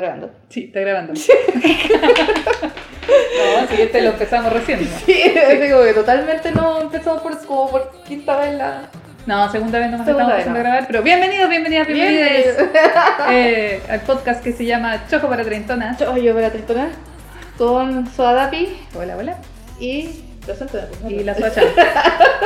grabando. Sí, está grabando. no, sí, este lo empezamos recién. ¿no? Sí, así como que totalmente no empezamos por, como por quinta vez la... No, segunda vez no nos Segunda estamos haciendo no. grabar, pero bienvenidos, bienvenidas, bienvenidas Bienvenidos. eh, al podcast que se llama Choco para Treintonas. Yo, yo voy a tristona con Soadapi Hola, hola. y... Preséntame, pues, Y la Soacha,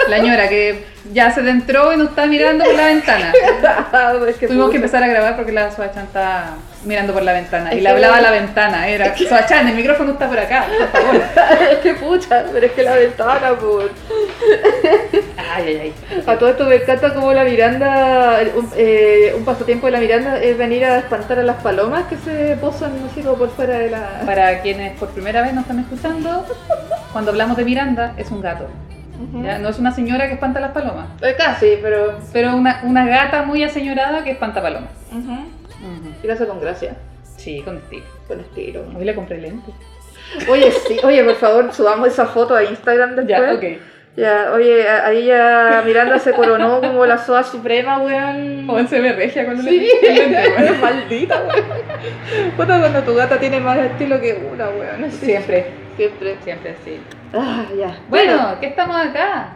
la ñora que ya se entró y nos está mirando por la ventana. es que Tuvimos que empezar a grabar porque la Soachan está mirando por la ventana y Es le hablaba a la ventana. Era Soachan, el micrófono está por acá, por favor. es que pucha, pero es que la ventana, por... Ay, ay, ay. A todo esto me encanta como la Miranda, un, eh, un pasatiempo de la Miranda es venir a espantar a las palomas que se posan así como por fuera de la... Para quienes por primera vez nos están escuchando, cuando hablamos de Miranda, es un gato. Ujú. ¿ya? No es una señora que espanta las palomas, Eh, casi, pero... pero una, una gata muy aseñorada que espanta palomas. ujú. Y lo hace con gracia, Sí, con estilo. con estilo. Hoy le compré lentes. Oye, sí, oye, por favor, subamos esa foto a Instagram después. Ya, ok. Ya, oye, ahí ya Miranda se coronó como la soa suprema, weón. Joven se ve regia los Sí, lentes, weón. maldita, weón. Puta, cuando tu gata tiene más estilo que una, weón. así. Siempre, Siempre. siempre, sí. Ah, ya. Bueno, ¿qué estamos acá?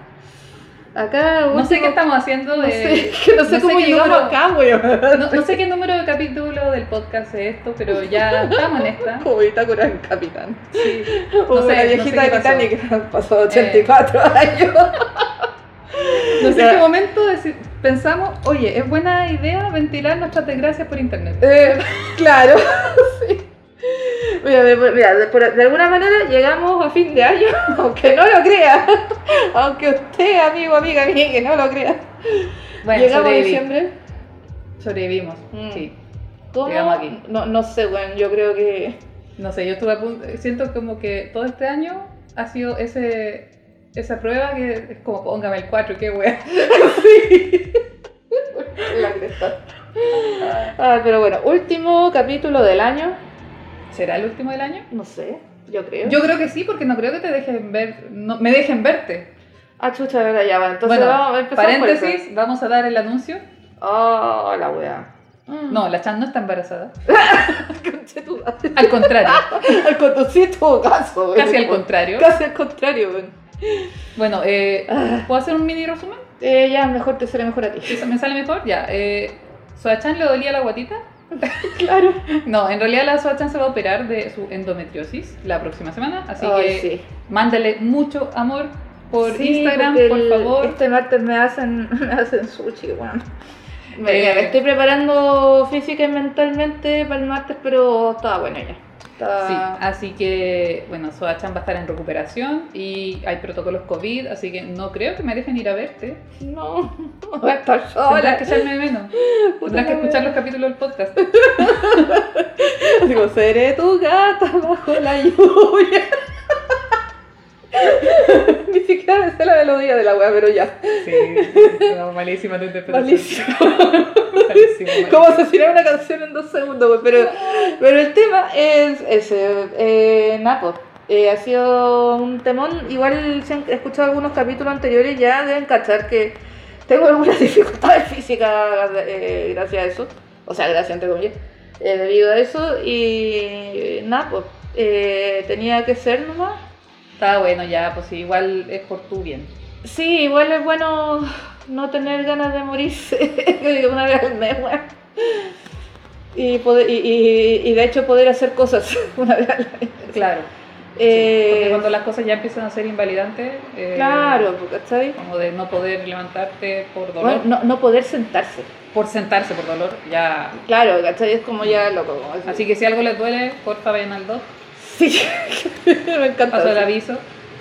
acá. No sé último- qué estamos haciendo No de... sé, que no sé no sé cómo qué llegamos número- acá. No, no sé qué número de capítulo del podcast es esto, pero ya estamos en esta. Como bitácora en Capitán. Sí. Como No sé, la no viejita sé de. Eh. Titanic que pasó 84 años. No sé en qué momento pensamos, oye, es buena idea ventilar nuestras desgracias por internet. Eh, claro, sí. Mira, de, mira, de, por- de alguna manera llegamos a fin de año, aunque no lo crea. Aunque usted, amigo, amiga mía, que no lo crea. Bueno, llegamos a diciembre. sobrevivimos. Mm. Sí. ¿Cómo? Llegamos aquí. No, no sé, bueno, yo creo que. No sé, yo estuve a punto, siento como que todo este año ha sido ese esa prueba que es como póngame el 4, qué wea. La cresta. Ah, pero bueno, último capítulo del año. ¿Será el último del año? No sé, yo creo. Yo creo que sí, porque no creo que te dejen ver, no, me dejen verte. Ah, chucha, verdad, ya va. Entonces bueno, vamos, empezamos por paréntesis, eso. vamos a dar el anuncio. Oh, la wea. Mm. No, la Chan no está embarazada. Al contrario, Al todo caso, casi al contrario. Casi al contrario, weón. Bueno, eh, Ah. ¿puedo hacer un mini resumen? Eh, ya, mejor te sale mejor a ti. ¿Eso ¿Me sale mejor? Ya. Eh, ¿Soachan le dolía la guatita? Claro. No, en realidad la Soachan se va a operar de su endometriosis la próxima semana, así Ay, que sí. mándale mucho amor por Sí, Instagram, por el- favor. Este martes me hacen, me hacen sushi, weón. Me, Eh. me estoy preparando física y mentalmente para el martes, pero estaba bueno ya. Estaba... Sí, así que, bueno, Soachan va a estar en recuperación y hay protocolos COVID, así que no creo que me dejen ir a verte. No, voy a estar Tendrás sola. que echarme de menos. Tendrás que escuchar los capítulos del podcast. Digo, seré tu gata bajo la lluvia. Ni siquiera me sé la melodía de la wea, pero ya. Sí, no, malísima tu interpretación. Malísimo. Malísimo, malísimo. ¿Cómo asesinar una canción en dos segundos? güey? Pero, pero el tema es ese. Eh, Napo. Eh, ha sido un temón. Igual si han escuchado algunos capítulos anteriores ya deben cachar que tengo algunas dificultades físicas eh, gracias a eso. O sea, gracias entre comillas. eh, debido a eso. Y nada, pues tenía que ser nomás. Está bueno ya, pues sí, igual es por tu bien. Sí, igual es bueno no tener ganas de morirse una vez al mes, weón. Y, poder, y, y, y de hecho poder hacer cosas una vez al mes. Claro. Eh, Porque cuando las cosas ya empiezan a ser invalidantes, eh, Claro, ¿cachai? como de no poder levantarte por dolor, Bueno, no, no poder sentarse. por sentarse por dolor, ya. Claro, ¿cachai? Es como ya loco. como. Así que si algo les duele, porfa vayan al doc, Sí, me encanta. paso el aviso.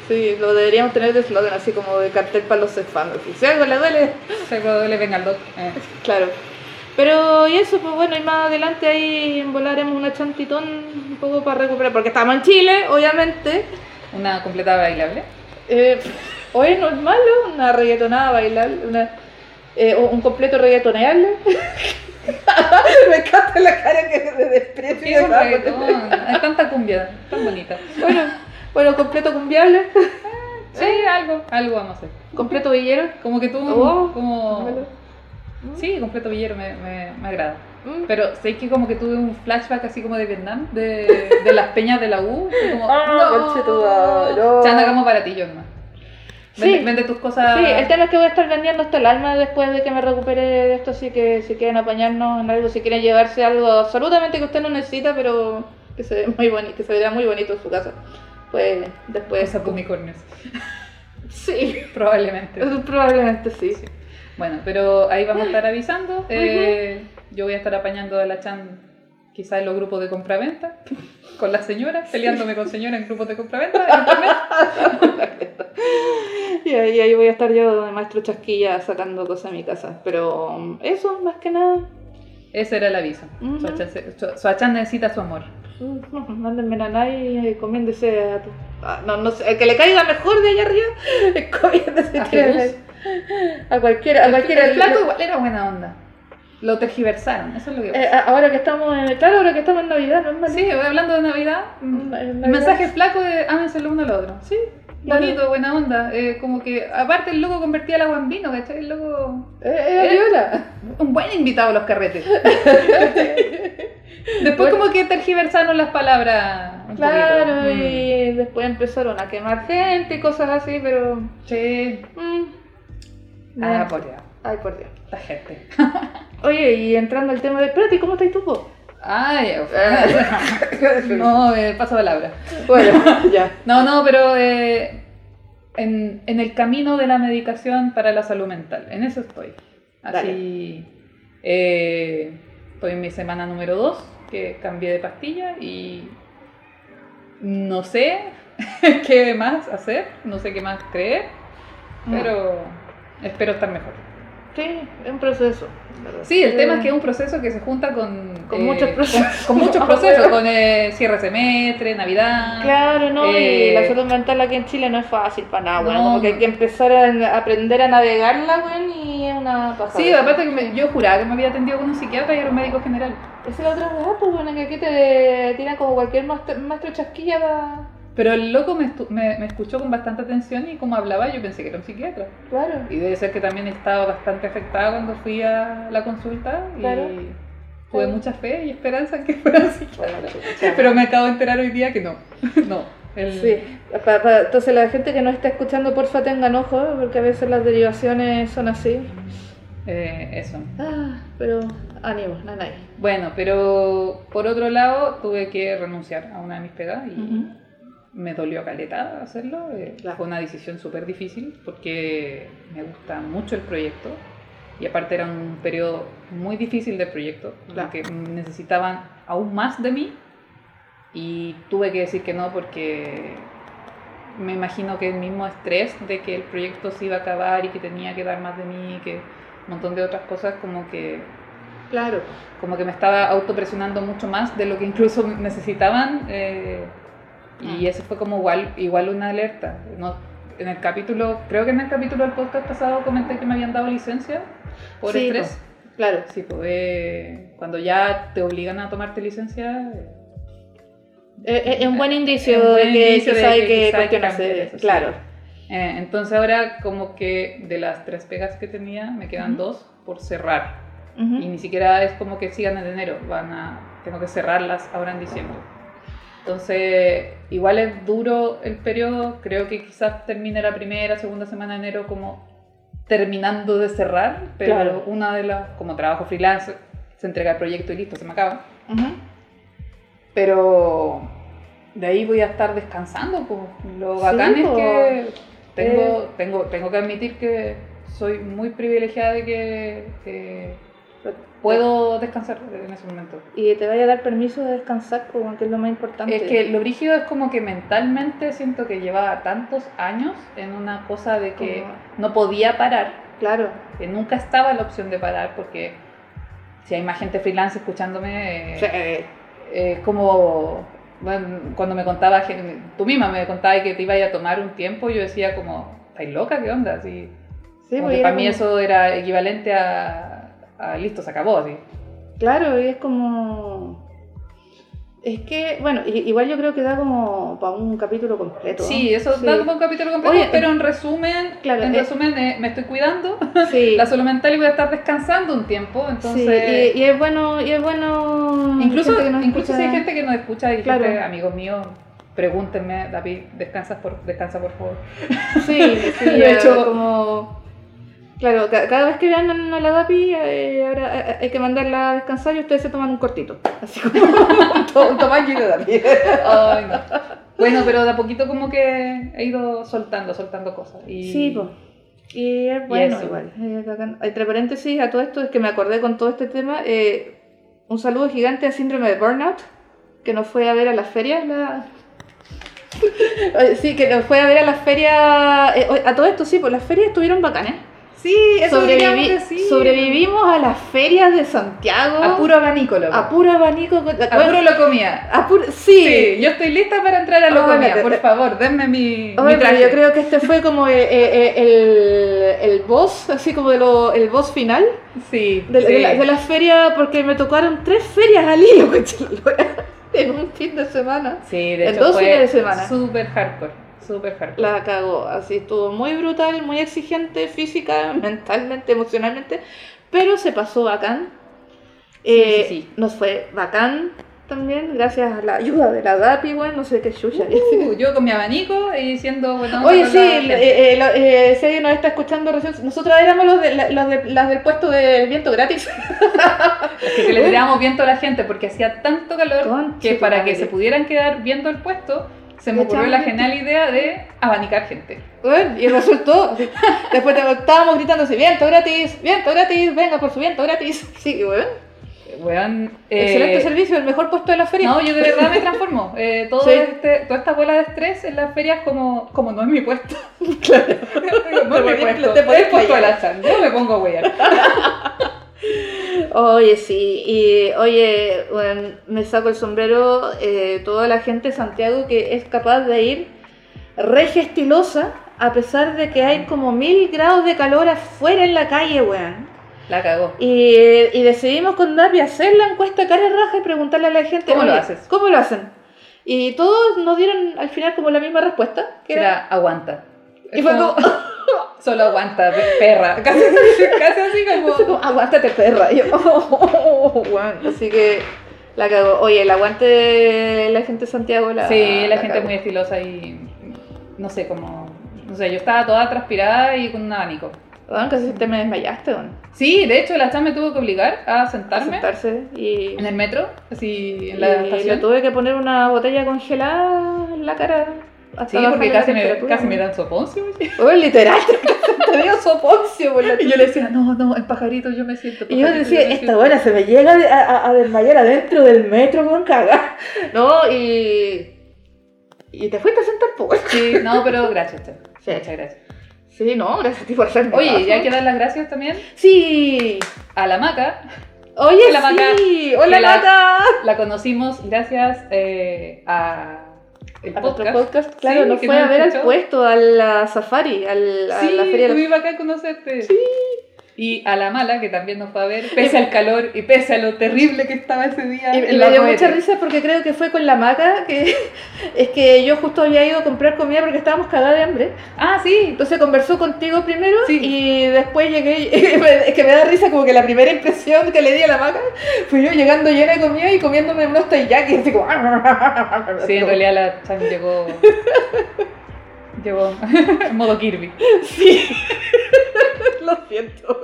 Sí, lo deberíamos tener de slogan así como de cartel para los fans. Si algo le duele, Si algo les duele, venga al doc. eh. Claro. Pero y eso, pues bueno, y más adelante ahí volaremos una chantitón un poco para recuperar, porque estamos en Chile, obviamente. Una completa bailable. Eh, hoy no es malo, una reggaetonada bailable, una, eh, un completo reggaetoneable. Me encanta la cara que de desprecio. Sí. Hay tanta cumbia, tan bonita. Bueno, bueno, completo cumbiable, Sí, algo, algo vamos a hacer. completo villero. Como que tú, Oh, como... Sí, completo villero me, me, me agrada. Mm. Pero sé que como que tuve un flashback así como de Vietnam, de, de las peñas de la U. Como, Ah, no, no. Chanda, hagamos baratillos nomás. Vende, Sí. vende tus cosas. Sí, el tema es que voy a estar vendiendo hasta el alma después de que me recupere de esto, así que si quieren apañarnos en algo, si quieren llevarse algo absolutamente que usted no necesita, pero que se ve muy bonito, que se vea muy bonito en su casa, pues después... Cosas unicornios. Sí, Probablemente. probablemente sí. Sí. Bueno, pero ahí vamos a estar avisando. Eh, Yo voy a estar apañando a la Chan quizás en los grupos de compraventa, con las señoras, peleándome con señoras en grupos de compraventa. Y ahí, ahí voy a estar yo de maestro chasquilla sacando cosas de mi casa, pero um, eso más que nada... Ese era el aviso. So- Soachan necesita su amor. Mm, Mándenme nanay y comiéndese a tu... ah, no, no sé, el que le caiga mejor de allá arriba, comiéndese ¿A a cualquiera, a cualquiera. El flaco igual era buena onda. Lo tergiversaron, eso es lo que Eh, a- ahora que estamos en, claro, ahora que estamos en Navidad, no es malo. Sí, voy hablando de Navidad. Mm, El Navidad. mensaje flaco de ámense el uno al otro. Sí, Claro. bonito, buena onda. Eh, como que, aparte, el loco convertía el agua en vino, ¿cachai? El loco. Eh, era Eh, viola. Un buen invitado a los carretes. Después, como que tergiversaron las palabras. un Claro, poquito. Mm. y después empezaron a quemar gente y cosas así, pero. Sí. mm, Ah, eh, por. Ay, por Dios. La gente. Oye, y entrando al tema de. Espérate, ¿y ¿cómo estás tú? po? Ay, no, eh, paso palabra. bueno, ya. No, no, pero eh, en, en el camino de la medicación para la salud mental, en eso estoy. Así, eh, estoy en mi semana número 2, que cambié de pastilla y no sé qué más hacer, no sé qué más creer, pero espero estar mejor. Sí, es un proceso. Sí, el Eh, tema es que es un proceso que se junta con... Con muchos procesos. Con, con muchos procesos, con eh, cierre semestre, Navidad. Claro, ¿no? Eh, y la salud mental aquí en Chile no es fácil para nada, bueno, No. como que hay que empezar a aprender a navegarla, weón, y es una pasada. Sí, aparte que me- yo juraba que me había atendido con un psiquiatra y era un médico general. Esa es la otra weá, pues bueno, que aquí te tiran como cualquier maestro, maestro chasquilla para... Pero el loco me, me, me escuchó con bastante atención y como hablaba yo pensé que era un psiquiatra. Claro. Y debe ser que también estaba bastante afectada cuando fui a la consulta y Claro. tuve Claro. mucha fe y esperanza en que fuera un psiquiatra. Bueno, chucha. Pero me acabo de enterar hoy día que no. no. El- Sí, pa- pa- entonces la gente que no está escuchando, porfa tengan ojo, porque a veces las derivaciones son así. eh, eso. Ah, pero ánimo, nanay. Bueno, pero por otro lado tuve que renunciar a una de mis pegas y me dolió caleta hacerlo. eh, Claro. Fue una decisión súper difícil porque me gusta mucho el proyecto y aparte era un periodo muy difícil del proyecto, Claro. que necesitaban aún más de mí y tuve que decir que no porque me imagino que el mismo estrés de que el proyecto se iba a acabar y que tenía que dar más de mí, que un montón de otras cosas como que Claro. como que me estaba autopresionando mucho más de lo que incluso necesitaban eh, y Mm. eso fue como igual, igual una alerta. No, en el capítulo, creo que en el capítulo del podcast pasado comenté que me habían dado licencia por Sí, estrés. Claro. Sí, pues eh, cuando ya te obligan a tomarte licencia, eh, Es, es un buen indicio Es un buen de que indicio quizá que que quizá hay que cambiar eso, sí. claro. eh, entonces ahora como que de las tres pegas que tenía me quedan Ujú. dos por cerrar. Ujú. Y ni siquiera es como que sigan en enero, van a, tengo que cerrarlas ahora en diciembre. Entonces, igual es duro el periodo, creo que quizás termine la primera, segunda semana de enero como terminando de cerrar, pero Claro. una de las, como trabajo freelance, se entrega el proyecto y listo, se me acaba. Pero de ahí voy a estar descansando, pues. Lo Sí, bacán es que tengo, Eh. tengo, tengo que admitir que soy muy privilegiada de que puedo descansar en ese momento. Y te vaya a dar permiso de descansar, como que es lo más importante. Es que lo brígido es como que mentalmente siento que llevaba tantos años en una cosa de que Como- no podía parar, Claro. que nunca estaba la opción de parar, porque si hay más gente freelance escuchándome, eh, Sí, eh, es como bueno, cuando me contaba, tú misma me contabas que te iba a tomar un tiempo, yo decía como, ¿estáis loca? ¿Qué onda? Así, sí, porque era para mí como- eso era equivalente a, a listo, se acabó, así. Claro, y es como. Es que, bueno, igual yo creo que da como para un capítulo completo. Sí, eso da como un capítulo completo, Oye, pero en resumen, claro, en eh, resumen eh, me estoy cuidando. Sí. La salud mental y voy a estar descansando un tiempo, Sí, entonces... y, y es bueno, y es bueno. Incluso, incluso si hay gente que nos escucha y Claro. gente, amigos míos, pregúntenme, David, descansas por, descansa por favor. Sí, sí, De hecho- hecho, como. Claro, ca- cada vez que vean a la DAPI, eh, ahora eh, hay que mandarla a descansar y ustedes se toman un cortito. Así como un, to- un tamaño de DAPI. Ay, no. Bueno, pero de a poquito como que he ido soltando, soltando cosas. Y... Sí, pues. Y es bueno, eso. igual. Entre paréntesis, a todo esto es que me acordé con todo este tema. eh, un saludo gigante a Síndrome de Burnout, que nos fue a ver a las ferias. La... Sí, que nos fue a ver a las ferias. eh, a todo esto, sí, pues las ferias estuvieron bacanes. Sí, eso Sobrevivi- decir. sobrevivimos a las ferias de Santiago. A puro abanico, loco. a puro abanico. A puro lo comía. a puro- sí. Sí, yo estoy lista para entrar a lo Hola, comía. te- Por te- favor, denme mi, mi Oye, pero traje. yo creo que este fue como eh, eh, eh, el, el boss, así como de lo, el boss final Sí, de, de sí. la, de la feria, porque me tocaron tres ferias al hilo, en un fin de semana. Sí, de en hecho dos fue fines de semana. súper hardcore. Súper hardcore. La cagó, así estuvo muy brutal, muy exigente física, mentalmente, emocionalmente, pero se pasó bacán. Eh, sí, sí. Nos fue bacán también, gracias a la ayuda de la DAPI, bueno, no sé qué chucha. Uh, yo con mi abanico y siendo buena onda Oye, sí, eh, eh, lo- eh, si alguien nos está escuchando recién, nosotros éramos los, de, los de- las del puesto de viento gratis. Es que le tirábamos viento a la gente porque hacía tanto calor Conche que para madre. que se pudieran quedar viendo el puesto, se me ocurrió la genial idea de abanicar gente. Bueno, y resultó. Después estábamos gritando así, viento gratis, viento gratis, venga por su viento gratis. Sí, bueno. Weón, eh, Excelente servicio, el mejor puesto de la feria. No, yo de verdad me transformo. Eh, todo Sí. este, toda esta bola de estrés en las ferias como, como no es mi puesto. Claro. no es mi puesto. te puesto de la chan. Yo me pongo a huear. Oye, sí, y oye, bueno, me saco el sombrero eh, toda la gente de Santiago que es capaz de ir regia estilosa a pesar de que hay como mil grados de calor afuera en la calle, weón. La cagó. Y, y decidimos con Dapi hacer la encuesta cara y raja y preguntarle a la gente ¿Cómo lo "Oye, haces? ¿Cómo lo hacen? Y todos nos dieron al final como la misma respuesta. Que Que era, era aguanta. Y fue como, Solo aguanta, pe- perra. Casi, casi así como. como, aguántate perra. Y yo, "Oh, bueno, así que la cago. Oye, el aguante de la gente de Santiago la Sí, la gente es cagó. muy estilosa y no sé cómo. No sé, yo estaba toda transpirada y con un abanico. Weón, casi te me desmayaste, weón. Sí, de hecho, la chan me tuvo que obligar a A sentarme sentarse y, en el metro, así en y la le tuve que poner una botella congelada en la cara. Hasta Sí, porque la casi me, casi me dan soponcio. oye. Weón, literal, te dio soponcio por la Y yo le decía, no, no, en pajarito yo me siento. Y yo decía, me esta siento". buena se me llega a, a- a desmayar adentro del metro con cagar. No, y. Y te fuiste a sentar, pues. Sí, no, pero gracias, Chan. Sí. Muchas gracias. Sí, no, gracias a ti por hacerme. Oye, ya hay que dar las gracias también Sí. a la Maca. Oye, Hola, Maca. sí. Hola, Que la- Maca. La conocimos gracias eh, a el A nuestro podcast. podcast, claro, Sí, nos fue nos a ver al puesto, a la safari, al, a Sí, la feria. muy bacán conocerte. Sí. Y a la mala, que también nos fue a ver, pese al calor y pese a lo terrible que estaba ese día. Y, en y la me dio mucha risa porque creo que fue con la maca, que es que yo justo había ido a comprar comida porque estábamos cagadas de hambre. Ah, sí. Entonces conversó contigo primero Sí. y después llegué, es que me da risa como que la primera impresión que le di a la maca fui yo llegando llena de comida y comiéndome unos taiyakis así como... Sí, en realidad la Chan llegó. Llegó en modo Kirby. Sí. Lo siento.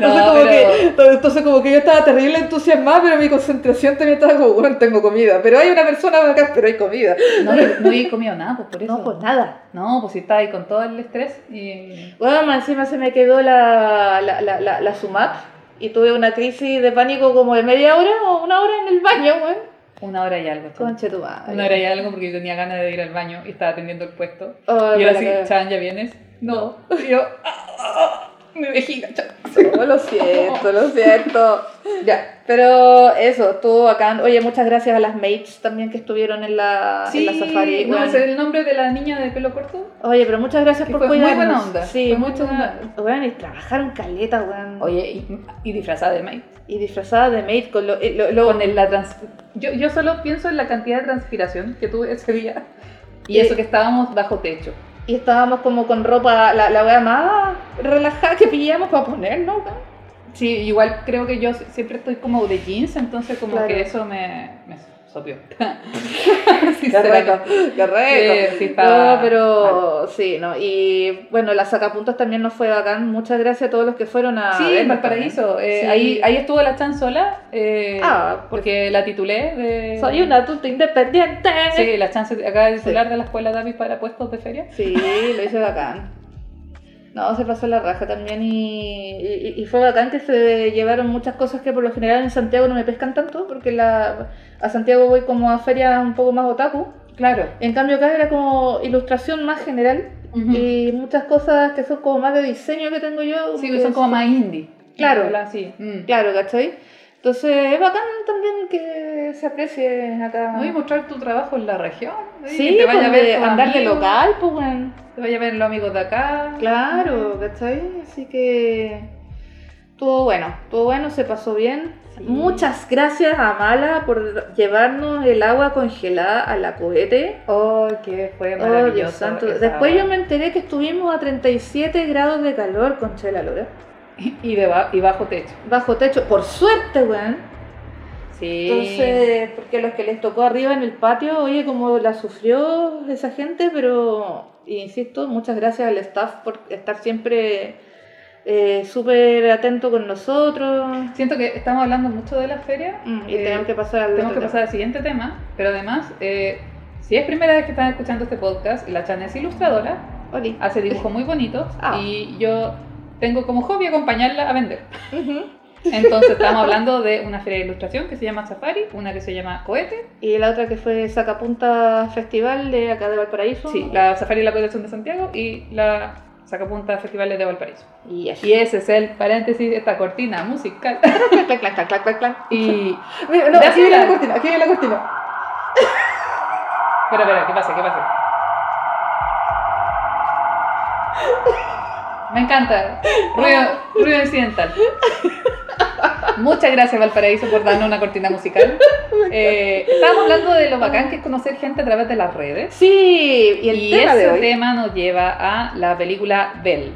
No, entonces, como pero- que, entonces como que yo estaba terrible entusiasmada, pero mi concentración también estaba como, bueno, tengo comida. Pero hay una persona acá, pero hay comida. No, no había comido nada, pues por eso. No, pues nada. No, pues si estaba ahí con todo el estrés y. Bueno, más encima se me quedó la, la, la, la, la SUMAP y tuve una crisis de pánico como de media hora o una hora en el baño, weón. Una hora y algo. Conche tu madre. Una hora y algo porque yo tenía ganas de ir al baño y estaba atendiendo el puesto. Ay, y así, que- Chan, ¿ya vienes? No. Y yo, "Ah, ah, ah, Mi vejiga. Oh, lo siento, lo siento. Ya, pero eso, estuvo bacán. Oye, muchas gracias a las mates también que estuvieron en la, en la safari. ¿no weón. es el nombre de la niña de pelo corto? Oye, pero muchas gracias Que por fue muy cuidarnos. buena onda, Sí, fue muy muchas buena. Weón, y trabajaron caleta, weón. Oye, y, y disfrazada de maid. Y disfrazada de maid con lo, eh, lo, lo- Con el- la trans- yo, yo solo pienso en la cantidad de transpiración que tuve ese día. Y Eh, eso que estábamos bajo techo. Y estábamos como con ropa, la, la wea más relajada que pillamos para ponernos, weón. Sí, igual creo que yo siempre estoy como de jeans, entonces como Claro. que eso me, me sopió. Qué rico, qué rico. Sí, sí, está No, pero sí, no. Y bueno, la sacapuntas también nos fue bacán. Muchas gracias a todos los que fueron a. Sí, en Valparaíso. eh, Sí. ahí, ahí estuvo la Chan sola, eh, Ah, porque la titulé de... Soy una adulta independiente. Sí, la Chan se acaba de titular de la escuela David para puestos de feria. Sí, lo hice bacán. No, se pasó la raja también y, y, y fue bacán que se llevaron muchas cosas que por lo general en Santiago no me pescan tanto, porque la, a Santiago voy como a ferias un poco más otaku. Claro. En cambio acá era como ilustración más general Ujú. y muchas cosas que son como más de diseño que tengo yo. Sí, que son como más indie. Claro. Sí. mm. Claro, ¿cachai? Entonces es bacán también que se aprecie acá. Voy a mostrar tu trabajo en la región. sí, que te vaya a pues, ver andar de local, pues bueno. Te vaya a ver los amigos de acá. Claro, ¿cachai? Así que estuvo bueno, estuvo bueno, se pasó bien. Sí. Muchas gracias a Mala por llevarnos el agua congelada a la cohete. Oh, que fue Oh, maravilloso. Dios santo. esa- Después yo me enteré que estuvimos a 37 grados de calor con Chela Lora. Y, de ba- y bajo techo. Bajo techo, por suerte, weón. Sí. Entonces, porque los que les tocó arriba en el patio, oye, como la sufrió esa gente, pero, insisto, muchas gracias al staff por estar siempre eh, súper atento con nosotros. Siento que estamos hablando mucho de la feria. Mm, y eh, tenemos que pasar al Tenemos que otro pasar al siguiente tema, pero además, eh, si es primera vez que están escuchando este podcast, la Chan es ilustradora. Oli. hace dibujos muy bonitos Ah. y yo tengo como hobby acompañarla a vender. Entonces estamos hablando de una feria de ilustración que se llama Safari, una que se llama Cohete, Y la otra que fue Sacapunta Festival de acá de Valparaíso. sí, la Safari y la Colección de Santiago y la Sacapunta Festivales de Valparaíso. Y eso. Y ese es el paréntesis, esta cortina musical. Clac, clac, clac, clac, clac, y... Mira, no, aquí viene la cortina, aquí viene la cortina. Espera, espera, ¿qué pasa? ¿Qué pasa? Me encanta. Ruido, ruido incidental. Muchas gracias Valparaíso por darnos una cortina musical. Eh, estábamos hablando de lo bacán que es conocer gente a través de las redes. Sí, y el Y tema ese de hoy. tema nos lleva a la película Belle.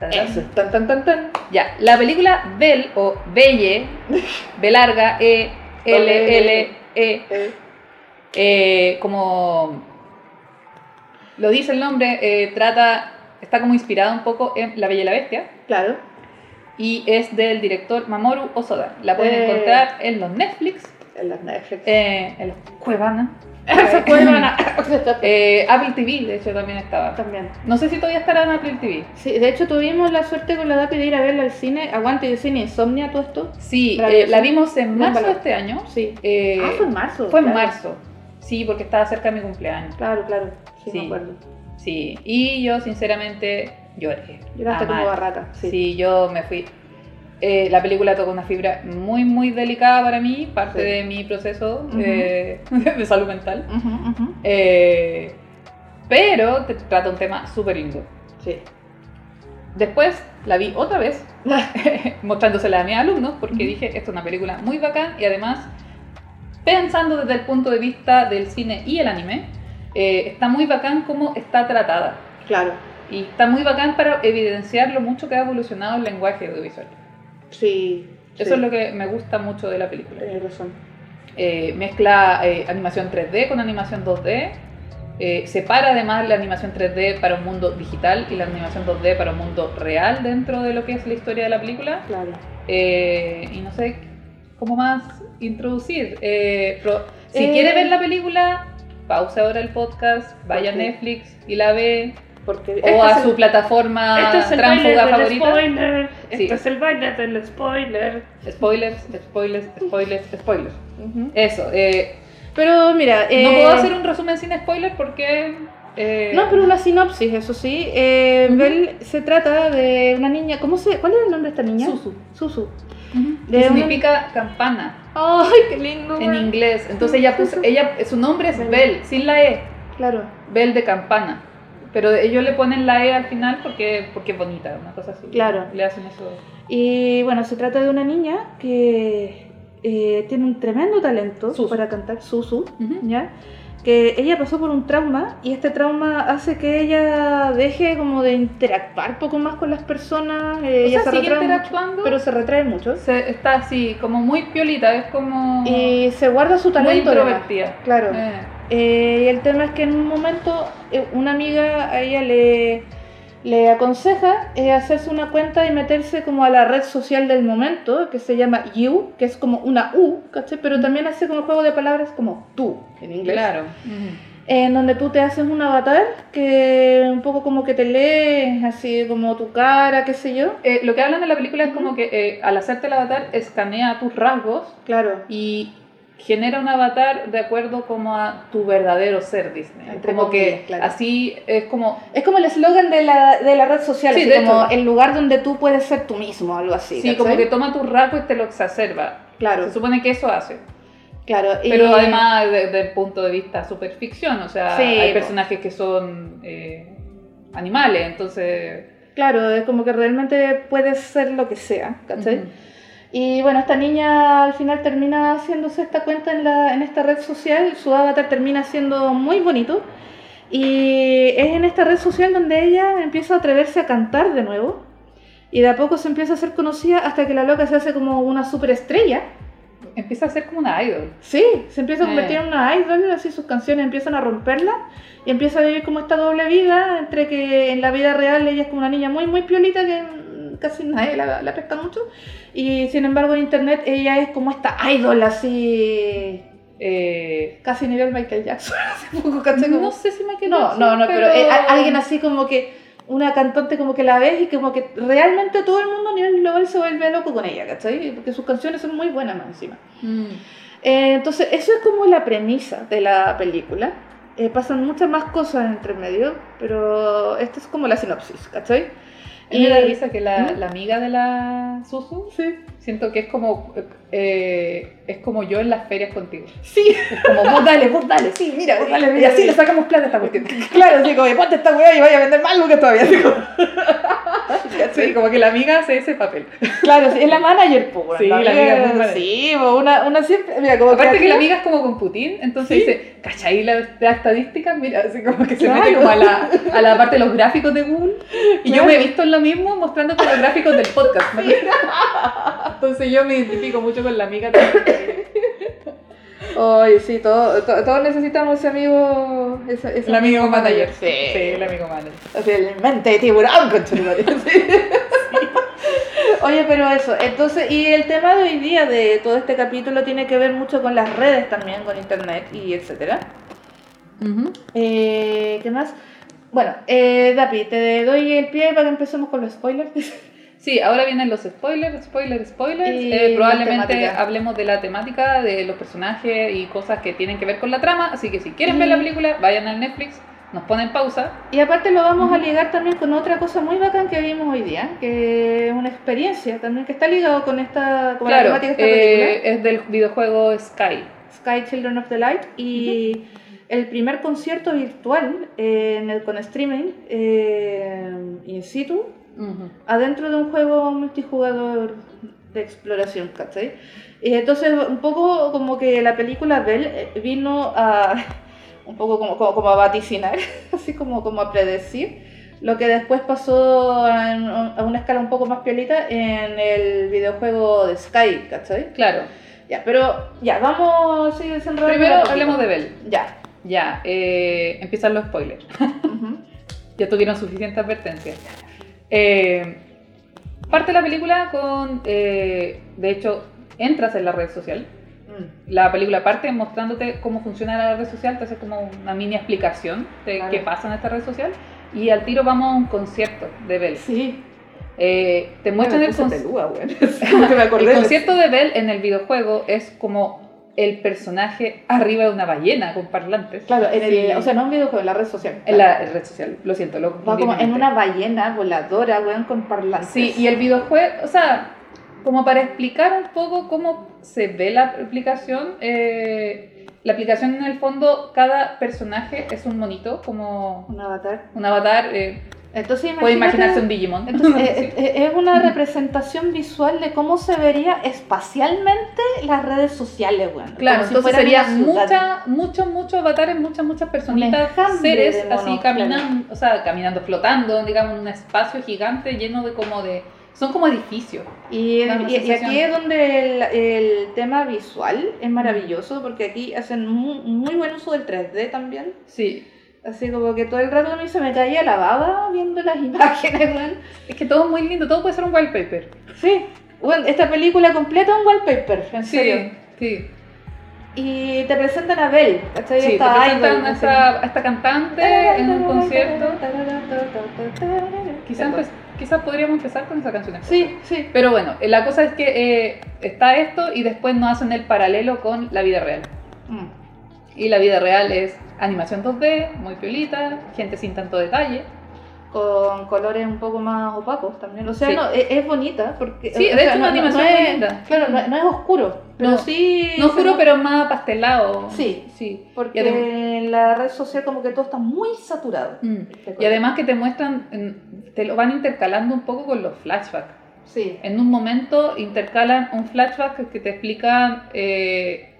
Tan, tan. Eso. Tan, tan, tan, tan. Ya, la película Belle o Belle, B larga, E, L, L, E, Eh, eh, como lo dice el nombre, eh, trata, está como inspirada un poco en La Bella y la Bestia claro. y es del director Mamoru Osoda. La pueden Eh. encontrar en los Netflix, En las Netflix. eh, en los Cuevana, buena. eh, Apple TV, de hecho también estaba. También. No sé si todavía estará en Apple TV. Sí, de hecho tuvimos la suerte con la DAPI de ir a verla al cine. Aguante de cine Insomnia, todo esto. Sí, eh, la vimos en marzo de este año. Sí. Eh, ah, fue en marzo. fue en marzo. Sí, porque estaba cerca de mi cumpleaños. Claro, claro. Sí, Sí. me acuerdo. Sí, y yo sinceramente lloré. Lloraste como barrata. Sí. Sí, yo me fui. Eh, la película toca una fibra muy, muy delicada para mí, parte Sí. de mi proceso eh, de salud mental. Eh, pero trata un tema súper lindo. Sí. Después la vi otra vez, mostrándosela a mis alumnos, porque dije, esta es una película muy bacán y además, pensando desde el punto de vista del cine y el anime, eh, está muy bacán cómo está tratada. Claro. Y está muy bacán para evidenciar lo mucho que ha evolucionado el lenguaje audiovisual. Sí. Eso es lo que me gusta mucho de la película. Tienes razón. Eh, mezcla eh, animación 3D con animación 2D. eh, separa además la animación 3D para un mundo digital y la animación 2D para un mundo real dentro de lo que es la historia de la película. Claro. Eh, y no sé cómo más introducir. Eh, si Eh. quiere ver la película, pausa ahora el podcast, vaya a. Netflix y la ve. Porque O este a su el- plataforma este es el favorita. spoiler. Sí. Este es el baile del spoiler. Spoilers, spoilers, spoilers, spoilers. Eso. eh, Pero mira, eh, No puedo hacer un resumen sin spoiler porque Eh, No, pero una sinopsis, eso sí. Eh, se trata de una niña. ¿Cómo se, ¿Cuál es el nombre de esta niña? Susu. Susu. Ujú. de que una- significa campana ¡Ay, qué lindo! en güey. inglés. Entonces ella puso, ella, su nombre es Belle. Bell, sin la E, Claro. Bell de campana. Pero ellos le ponen la E al final porque, porque es bonita, una cosa así. Claro. Le hacen eso. Y bueno, se trata de una niña que eh, tiene un tremendo talento Susu. para cantar, Susu, Ujú. ¿ya? Que ella pasó por un trauma y este trauma hace que ella deje como de interactuar poco más con las personas. eh, O ella sea, se sigue mucho, interactuando, pero se retrae mucho. se- está así, como muy piolita, es como Y se guarda su muy talento. además. introvertida. Claro. Eh, Eh, y el tema es que en un momento una amiga a ella le, le aconseja eh, hacerse una cuenta y meterse como a la red social del momento, que se llama You, que es como una U, ¿cachai? Pero también hace como juego de palabras como tú, en inglés. claro. En donde tú te haces un avatar que un poco como que te lee, así como tu cara, qué sé yo. Eh, lo que hablan en la película es como que eh, al hacerte el avatar escanea tus rasgos Claro. y genera un avatar de acuerdo como a tu verdadero ser Disney. Entre como que comillas, claro. así es como Es como el eslogan de la, de la red social, Sí, así de como hecho. el lugar donde tú puedes ser tú mismo, algo así. sí, ¿cachai? como que toma tus rasgos y te lo exacerba. Claro, Se supone que eso hace. claro. y- Pero además desde el punto de vista super ficción, o sea, Sí, hay personajes que son eh, animales, entonces... Claro, es como que realmente puedes ser lo que sea, ¿cachai? Ujú. Y bueno, esta niña al final termina haciéndose esta cuenta en, la, en esta red social, su avatar termina siendo muy bonito. Y es en esta red social donde ella empieza a atreverse a cantar de nuevo. Y de a poco se empieza a ser conocida hasta que la loca se hace como una superestrella. Empieza a ser como una idol. Sí, se empieza a convertir Eh. en una idol, así sus canciones empiezan a romperla y empieza a vivir como esta doble vida, entre que en la vida real ella es como una niña muy, muy piolita que casi nadie la, la pesca mucho y sin embargo en internet ella es como esta idol así, Eh, casi nivel Michael Jackson, poco. Como- no sé si quedé no, no, no, pero, eh, a- alguien así como que una cantante como que la ves y como que realmente todo el mundo a nivel global se vuelve loco con ella, ¿cachai? Porque sus canciones son muy buenas más encima. Mm. Eh, entonces, eso es como la premisa de la película. Eh, pasan muchas más cosas entre medio, pero esta es como la sinopsis, ¿cachai? Y me da risa que la, ¿Mm? la amiga de la Susu, Sí. siento que es como eh, es como yo en las ferias contigo. Sí, Es como vos dale, vos dale, sí, mira, Vos dale, y así sí. le sacamos plata a esta cuestión. claro, así como, ponte esta weá y vaya a vender más lucas todavía. así como- Sí, como que la amiga hace ese papel. claro, sí, es la manager, pues. Sí, la amiga es manager. Sí, una, una siempre, mira, como Aparte que creativa. la amiga es como con Putin, entonces Sí. dice, ¿cachai la, la estadística? Mira, así como que se Claro. mete como a la, a la parte de los gráficos de Google. Y yo Claro. me he visto en lo mismo mostrándote los gráficos del podcast. ¿no? Entonces yo me identifico mucho con la amiga también. Ay, sí, todo, to- todos necesitamos ese amigo. Ese, ese El amigo manager. Sí. Sí, el amigo manager. Así, el mente de tiburón, conchetumare. Sí. Oye, pero eso, entonces, y el tema de hoy día de todo este capítulo tiene que ver mucho con las redes también, con internet y etcétera. Eh, ¿Qué más? Bueno, eh, Dapi, te doy el pie para que empecemos con los spoilers. Sí, ahora vienen los spoilers, spoilers, spoilers. Y Eh, probablemente hablemos de la temática, de los personajes y cosas que tienen que ver con la trama. Así que si quieren ver la película, vayan al Netflix, nos ponen pausa. Y aparte lo vamos a ligar también con otra cosa muy bacán que vimos hoy día, que es una experiencia también que está ligado con esta con la temática de esta película. eh, es del videojuego Sky. Sky Children of the Light y el primer concierto virtual eh, en el, con streaming eh, in situ adentro de un juego multijugador de exploración, ¿cachai? Y entonces un poco como que la película Bell eh, vino a un poco como, como, como a vaticinar, así como, como a predecir lo que después pasó en- a una escala un poco más piolita en el videojuego de Sky, ¿cachai? Claro. Ya, pero ya, vamos a ir desenredando Primero hablemos de Bell. Ya. Ya, eh, empiezan los spoilers. Ujú. ya tuvieron suficiente advertencia. Eh, parte la película con, eh, de hecho, entras en la red social. Mm. La película parte mostrándote cómo funciona la red social, te hace como una mini explicación de Claro. qué pasa en esta red social. Y al tiro vamos a un concierto de Bell. Sí. Eh, te muestran el, con- el de- concierto de Bell en el videojuego es como el personaje arriba de una ballena con parlantes. Claro, en Sí. el, o sea, no en videojuego, en la red social. En la red social, lo siento, lo Va como en una ballena voladora, weón, con parlantes. Sí, y el videojuego, o sea, como para explicar un poco cómo se ve la aplicación, eh, la aplicación en el fondo, cada personaje es un monito, como Un avatar. un avatar, eh, Entonces, puede imaginarse un Digimon. Entonces, Sí. eh, eh, es una representación visual de cómo se vería espacialmente las redes sociales, weón. Claro, si entonces sería mucha, muchos, muchos avatares, muchas, muchas personitas, seres así caminando, o sea, caminando, flotando, digamos, en un espacio gigante lleno de como de, son como edificios. Y, una y- aquí es donde el, el tema visual es maravilloso, porque aquí hacen muy, muy buen uso del 3D también. Sí, Así como que todo el rato a mí se me caía la baba viendo las imágenes, weón. es que todo es muy lindo, todo puede ser un wallpaper. Sí, bueno, esta película completa un wallpaper, en serio. Sí, sí. Y te presentan a Belle, ¿cachai? Sí, te Esta presentan idol, a esta, a esta cantante en un concierto. Quizás quizás podríamos empezar con esa canción. Sí, sí. Pero bueno, eh, la cosa es que eh, está esto y después nos hacen el paralelo con la vida real. Mm. Y la vida real es animación 2D, muy piolita, gente sin tanto detalle. Con colores un poco más opacos también. O sea, Sí. no, es, es bonita porque. Sí, de sea, hecho, una animación es, muy linda. Claro, no, no es oscuro, pero No, sí. No oscuro, pero más pastelado. Sí. sí. Porque en la red social, como que todo está muy saturado. Mm. Este Y además que te muestran, te lo van intercalando un poco con los flashbacks. Sí. En un momento intercalan un flashback que te explica eh,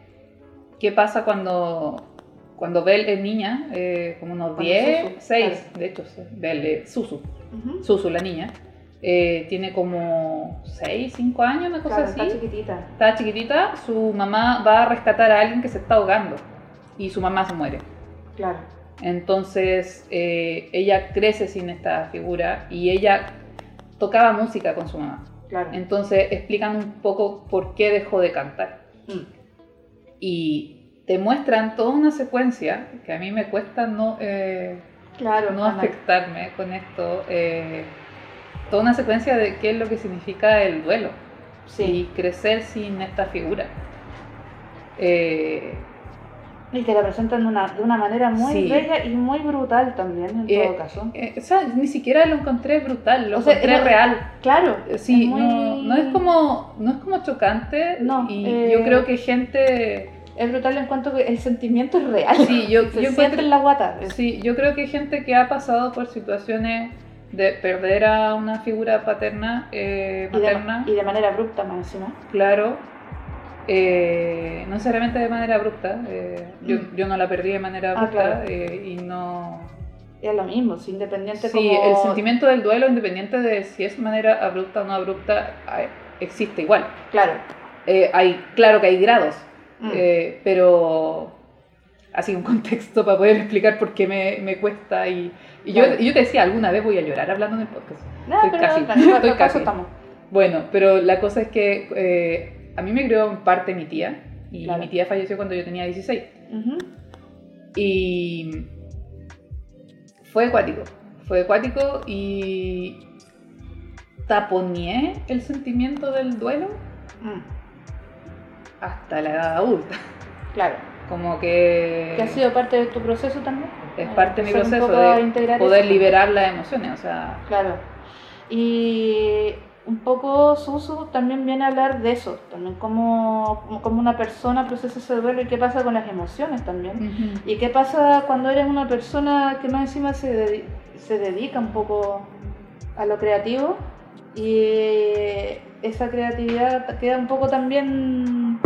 qué pasa cuando, cuando Belle es niña, eh, como unos Cuando 10, Suzu, 6, claro. de hecho, Belle, eh, Susu, Ujú. Susu la niña, eh, tiene como 6, 5 años, una cosa Claro, así. está chiquitita. Estaba chiquitita, su mamá va a rescatar a alguien que se está ahogando y su mamá se muere. Claro. Entonces eh, ella crece sin esta figura y ella tocaba música con su mamá. Claro. Entonces explican un poco por qué dejó de cantar. Mm. Y te muestran toda una secuencia que a mí me cuesta no, eh, Claro, no afectarme con esto. eh, toda una secuencia de qué es lo que significa el duelo Sí. y crecer sin esta figura. Eh, Y te la presentan de una, de una manera muy Sí. bella y muy brutal también, en Eh, todo caso. eh, o sea, ni siquiera lo encontré brutal, lo O sea, encontré era- real. Claro. Eh, Sí, es muy- no, no es como no es como chocante No, y eh, yo creo que gente Es brutal en cuanto que el sentimiento es real. sí, yo, Se yo siente en la guata. Sí, yo creo que gente que ha pasado por situaciones de perder a una figura paterna, eh, y, de, materna, y de manera abrupta más encima. claro, eh, no necesariamente de manera abrupta, eh, yo, Mm. yo no la perdí de manera Ah, abrupta claro. eh, y no... Es lo mismo, si independiente Sí, como... el sentimiento del duelo, independiente de si es manera abrupta o no abrupta, eh, existe igual. Claro. Eh, hay, claro que hay grados, Mm. eh, pero así un contexto para poder explicar por qué me, me cuesta. Y, y yo, Claro. y yo te decía, alguna vez voy a llorar hablando en el podcast. No, estoy pero casi, tranquilo, estoy para eso casi. estamos. Bueno, pero la cosa es que a mí me crió en parte mi tía, y Claro. mi tía falleció cuando yo tenía 16. Ujú. Y fue acuático, fue acuático y taponeé el sentimiento del duelo Mm, hasta la edad adulta. Claro. Como que... Que ha sido parte de tu proceso también. es Eh, parte de mi proceso de integrar poder eso. liberar las emociones, o sea, Claro. Y un poco Susu también viene a hablar de eso, también cómo, una persona procesa ese duelo y qué pasa con las emociones también. Y qué pasa cuando eres una persona que más encima se, se dedica un poco a lo creativo y esa creatividad queda un poco también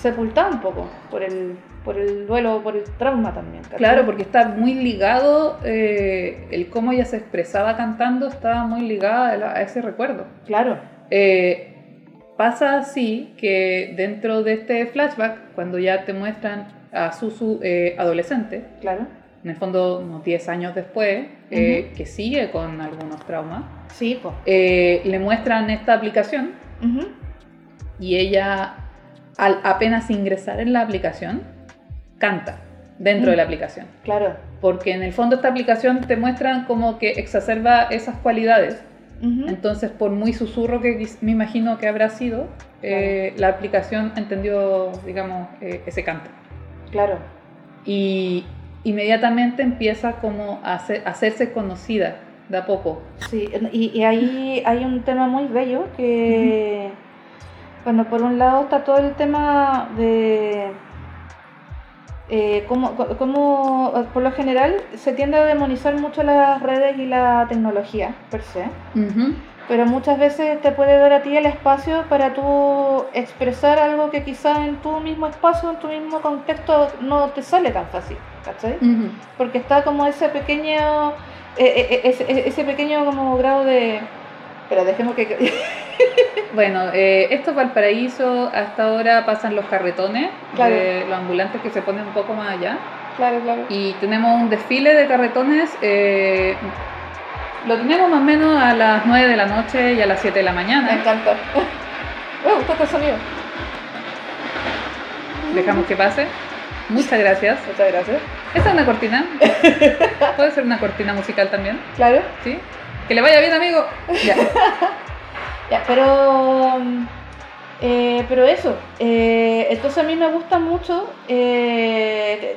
sepultada un poco por el, por el duelo, por el trauma también. ¿cachai? claro, porque está muy ligado, eh, el cómo ella se expresaba cantando estaba muy ligada a, la- a ese recuerdo. Claro, Eh, pasa así que dentro de este flashback, cuando ya te muestran a Susu eh, adolescente, claro. en el fondo unos 10 años después, eh, que sigue con algunos traumas, Sí, pues. le muestran esta aplicación y ella al apenas ingresar en la aplicación canta dentro Mm. de la aplicación Claro. porque en el fondo esta aplicación te muestran como que exacerba esas cualidades entonces por muy susurro que me imagino que habrá sido eh, la aplicación entendió, digamos, eh, ese canto. Claro. Y inmediatamente empieza como a, hacer- hacerse conocida de a poco. Sí, y, y ahí hay un tema muy bello que, bueno, por un lado está todo el tema de eh, cómo, cómo, por lo general se tiende a demonizar mucho las redes y la tecnología per se, pero muchas veces te puede dar a ti el espacio para tú expresar algo que quizás en tu mismo espacio, en tu mismo contexto no te sale tan fácil, ¿cachai? Porque está como ese pequeño eh, eh, ese, ese pequeño como grado de pero dejemos que Bueno, eh, esto es Valparaíso, hasta ahora pasan los carretones Claro. de los ambulantes que se ponen un poco más allá. claro claro Y tenemos un desfile de carretones, eh, lo tenemos más o menos a las 9 de la noche y a las 7 de la me mañana. encanta me gusta este sonido Dejamos que pase. Muchas gracias. muchas gracias Esta es una cortina. Puede ser una cortina musical también, claro ¿sí? Que le vaya bien, amigo. Ya. Pero eh, pero eso eh, entonces a mí me gusta mucho eh,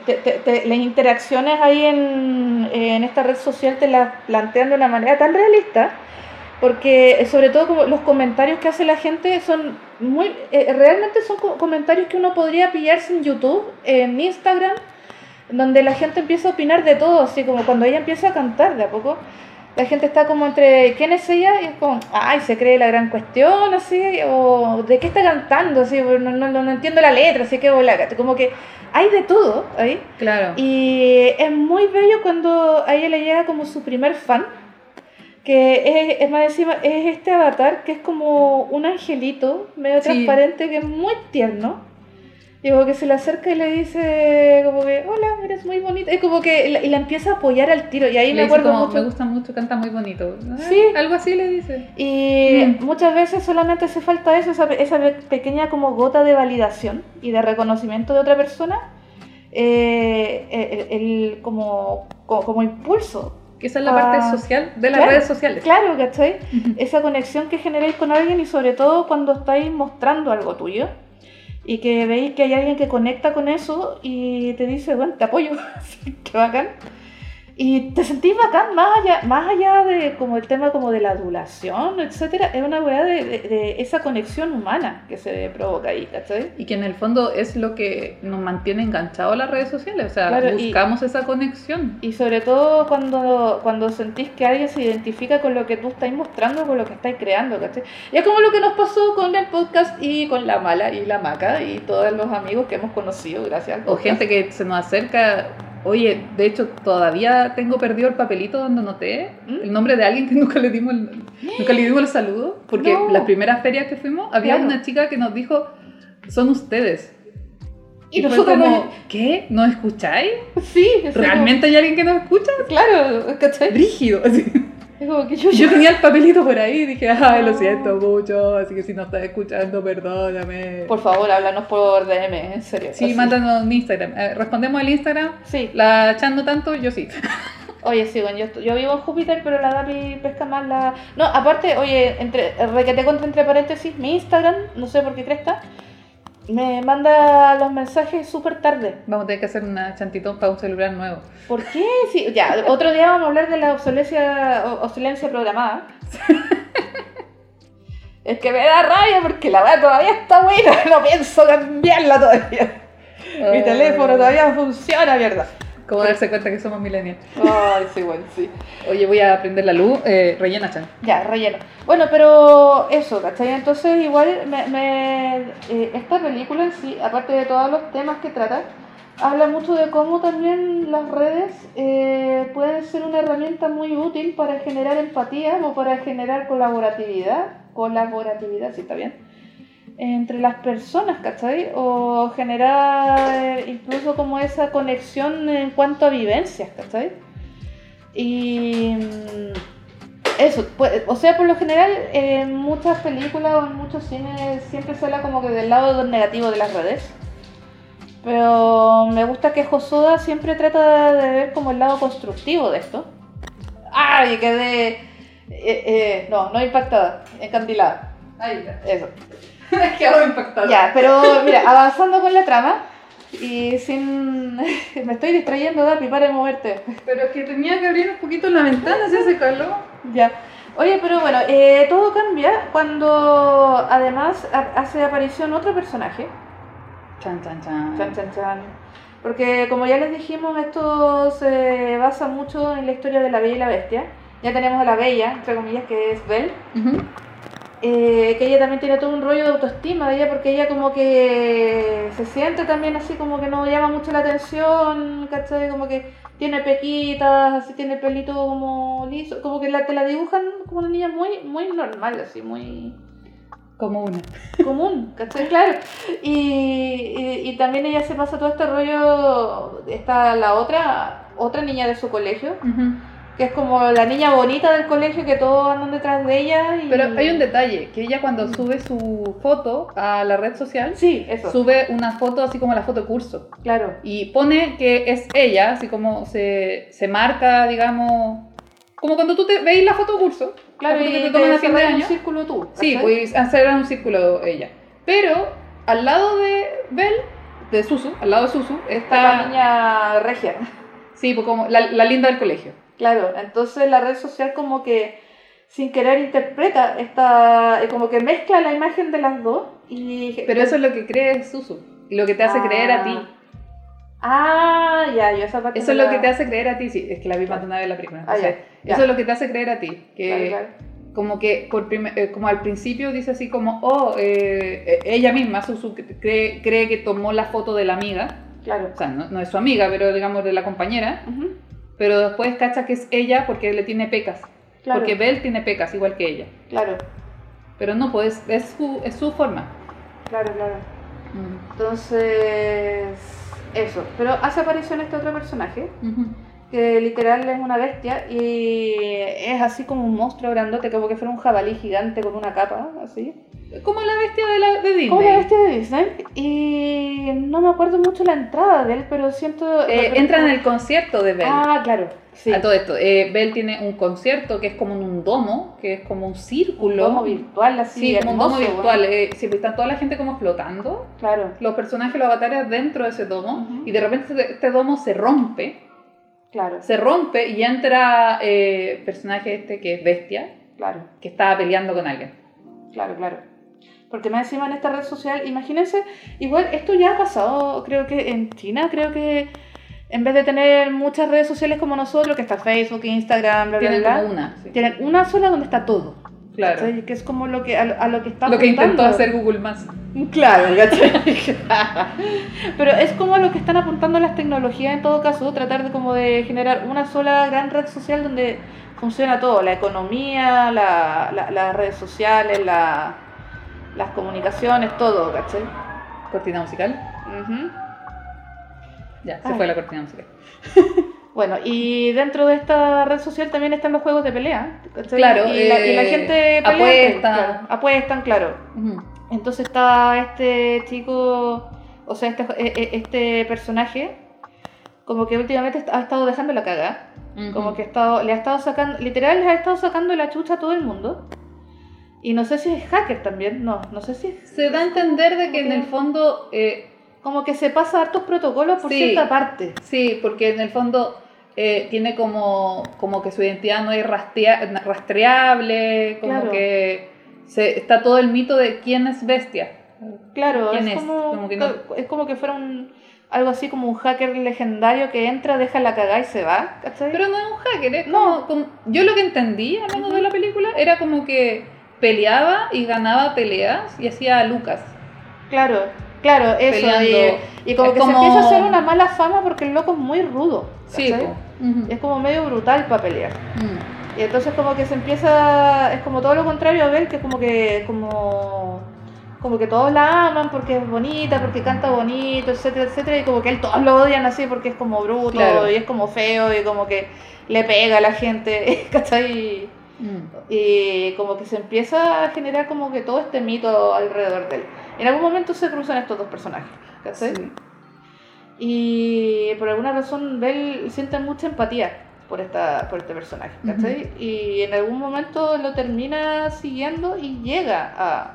las interacciones ahí en, en esta red social te las plantean de una manera tan realista porque eh, sobre todo como los comentarios que hace la gente son muy eh, realmente son co- comentarios que uno podría pillarse en YouTube en Instagram donde la gente empieza a opinar de todo así como cuando ella empieza a cantar de a poco la gente está como entre quién es ella y es como ay se cree la gran cuestión así o de qué está cantando así no, no, no- entiendo la letra así que bola como que hay de todo ahí Claro. y es muy bello cuando a ella le llega como su primer fan, que es, es más encima, es este avatar que es como un angelito medio Sí. transparente que es muy tierno. Y como que se le acerca y le dice como que, hola, eres muy bonita. Y como que la, y la empieza a apoyar al tiro. Y ahí Le me acuerdo como, mucho. me gusta mucho, canta muy bonito. Ah, Sí. Algo así le dice. Y Mm. muchas veces solamente hace falta eso, esa, esa pe- pequeña como gota de validación y de reconocimiento de otra persona, eh, el, el- como, como, como impulso. Que esa es la Ah, parte social de las claro, redes sociales. Claro, ¿cachai? Esa conexión que generáis con alguien y sobre todo cuando estáis mostrando algo tuyo y que veis que hay alguien que conecta con eso y te dice, bueno, te apoyo, qué bacán. Y te sentís bacán, más allá, más allá de como el tema como de la adulación, etcétera, es una weá de, de- de esa conexión humana que se provoca ahí, ¿cachai? Y que en el fondo es lo que nos mantiene enganchados a las redes sociales. O sea, Claro, y- buscamos esa conexión. Y sobre todo cuando, cuando sentís que alguien se identifica con lo que tú estás mostrando, con lo que estás creando, ¿cachai? Y es como lo que nos pasó con el podcast y con la mala y la maca y todos los amigos que hemos conocido gracias al O gente que se nos acerca. Oye, de hecho, todavía tengo perdido el papelito donde anoté ¿Mm? el nombre de alguien que nunca le dimos el, nunca le dimos el saludo. Porque No. las primeras ferias que fuimos, había Claro. una chica que nos dijo: Son ustedes. Y fue nosotros como, no- ¿qué? ¿Nos escucháis? Sí, es como- ¿Realmente hay alguien que nos escucha? claro, ¿cachai? Rígido. Así. Es como que yo, Yo tenía el papelito por ahí y dije, ay, lo siento mucho, así que si no estás escuchando, perdóname. Por favor, háblanos por DM, en serio. Sí, así. mándanos un Instagram. Eh, respondemos al Instagram. Sí, La chat no tanto, yo sí. Oye, sí, bueno, yo, yo vivo en Júpiter, pero la Dapi pesca más la... No, aparte, oye, entre, requete contra entre paréntesis, mi Instagram, no sé por qué cresta, me manda los mensajes súper tarde. Vamos a tener que hacer una chantitón para un celular nuevo. ¿Por qué? Sí, ya, otro día vamos a hablar de la obsolescencia, o- obsolencia programada. es que me da rabia porque la weá todavía está buena, no pienso cambiarla todavía. Mi Ah. teléfono todavía funciona, mierda. ¿Cómo darse cuenta que somos millennials? Ay, sí, bueno, sí. Oye, voy a prender la luz. Eh, rellena, Chan. Ya, relleno. Bueno, pero eso, ¿cachai? Entonces igual me, me- eh, esta película en sí, aparte de todos los temas que trata, habla mucho de cómo también las redes eh, pueden ser una herramienta muy útil para generar empatía o para generar colaboratividad, colaboratividad, sí está bien, entre las personas, ¿cachai? O generar incluso como esa conexión en cuanto a vivencias, ¿cachai? Y mm, eso, pues, o sea, por lo general en muchas películas o en muchos cines siempre se habla como que del lado negativo de las redes. Pero me gusta que Josuda siempre trata de ver como el lado constructivo de esto. ¡Ay! Quedé. eh, eh, no, no impactada, encandilada. Ahí está. Eso. Quedó impactado. Ya, pero mira, avanzando con la trama y sin. Me estoy distrayendo, Dapi, para de moverte. Pero es que tenía que abrir un poquito la ventana, si hace calor. Ya. Oye, pero bueno, eh, todo cambia cuando además ha- hace aparición otro personaje. Chan, chan, chan. Chan, chan, chan. Porque como ya les dijimos, esto se basa mucho en la historia de la Bella y la Bestia. Ya tenemos a la Bella, entre comillas, que es Belle. Ujú. Eh, que ella también tiene todo un rollo de autoestima de ella porque ella como que se siente también así como que no llama mucho la atención, ¿cachai? Como que tiene pequitas, así tiene el pelito como liso, como que la, te la dibujan como una niña muy, muy normal, así, muy Como una. común, ¿cachai? Claro. Y, y, y también ella se pasa todo este rollo, está la otra, otra niña de su colegio. Que es como la niña bonita del colegio que todos andan detrás de ella. Y... Pero hay un detalle, que ella cuando sube su foto a la red social, Sí, eso. sube una foto así como la foto curso. Claro. Y pone que es ella, así como se, se marca, digamos, como cuando tú te veis la foto curso. Claro, y que te toman a fin de año. un círculo tú. Sí, pues hacer un círculo ella. Pero al lado de Belle, de Susu, al lado de Susu, Está la niña regia. Sí, pues como la, la linda del colegio. Claro, entonces la red social como que sin querer interpreta esta, eh, como que mezcla la imagen de las dos y... Pero eso es lo que cree Susu. Lo que te hace Ah. creer a ti. Ah, ya, yo esa parte Eso es lo la- que te hace creer a ti, sí, es que la vi más de la película. Ah, ya, entonces, ya. Eso es lo que te hace creer a ti, que Claro, claro. como que por prime- eh, como al principio dice así como, oh, eh, eh, ella misma, Susu, cree, cree que tomó la foto de la amiga, Claro. o sea, no, no es su amiga, pero digamos de la compañera, Ujú, pero después cacha que es ella porque le tiene pecas, Claro, porque Belle tiene pecas igual que ella, claro, pero no, pues es su, es su forma. claro, claro. Mm. Entonces, eso. Pero hace aparición este otro personaje. Que literal es una bestia y es así como un monstruo grandote, como que fuera un jabalí gigante con una capa, así. Como la bestia de, la, de Disney. Como la bestia de Disney. Y no me acuerdo mucho la entrada de él, pero siento... Eh, entra en el concierto de Belle. Ah, claro. Sí. A todo esto, eh, Belle tiene un concierto que es como en un domo, que es como un Un círculo. domo virtual así. Sí, como un domo hermoso, virtual. Eh, siempre está toda la gente como flotando, Claro, los personajes, los avatares dentro de ese domo, Ujú. y de repente este domo se rompe, claro, se rompe y entra eh, personaje este que es Bestia, claro, que está peleando con alguien. claro, claro. Porque más encima en esta red social, imagínense, igual esto ya ha pasado, creo que en China, creo que en vez de tener muchas redes sociales como nosotros, que está Facebook, Instagram, bla, bla, Tienen bla, como una. sí. tienen una sola donde está todo. Claro. ¿cachai? Que es como lo que, a, lo- a lo que está Lo que intentó hacer Google Más. Claro, ¿cachai? Pero es como lo que están apuntando las tecnologías en todo caso, tratar de como de generar una sola gran red social donde funciona todo, la economía, la, la- las redes sociales, la- las comunicaciones, todo, ¿cachai? Cortina musical. Ya, se Ay. fue la cortina musical. Bueno, y dentro de esta red social también están los juegos de pelea, ¿cachai? Claro, y, la, y la eh, gente pelea, apuesta. claro, apuestan, claro. Entonces está este chico, o sea, este, e- e- este personaje, como que últimamente ha estado dejando la caga. Como que ha estado, le ha estado sacando, literal, les ha estado sacando la chucha a todo el mundo. Y no sé si es hacker también, no, no sé si es. Se da a entender de que en el fondo eh, Como que se pasa hartos protocolos por Sí. cierta parte. Sí, porque en el fondo eh, tiene como, como que su identidad no es rastrea- rastreable, como Claro. que se, está todo el mito de quién es bestia. Claro, ¿Quién es, es? Como, Como que no- es como que fuera un, algo así como un hacker legendario que entra, deja la cagada y se va, ¿cachai? Pero no es un hacker, es No. como- yo lo que entendí, al menos de la película, era como que peleaba y ganaba peleas y hacía Lucas. Claro, claro, eso. Peleando. Y, y como Es que como- se empieza a hacer una mala fama porque el loco es muy rudo. Sí. Es como medio brutal para pelear. Mm. Y entonces como que se empieza, es como todo lo contrario a ver que como que como como que todos la aman porque es bonita, porque canta bonito, etcétera, etcétera, y como que él todos lo odian así porque es como bruto Claro. y es como feo y como que le pega a la gente, ¿cachai? Mm. Y como que se empieza a generar como que todo este mito alrededor de él. En algún momento se cruzan estos dos personajes, ¿cachai? Sí. Y por alguna razón Bell siente mucha empatía por, esta, por este personaje, ¿cachai? Y en algún momento lo termina siguiendo y llega a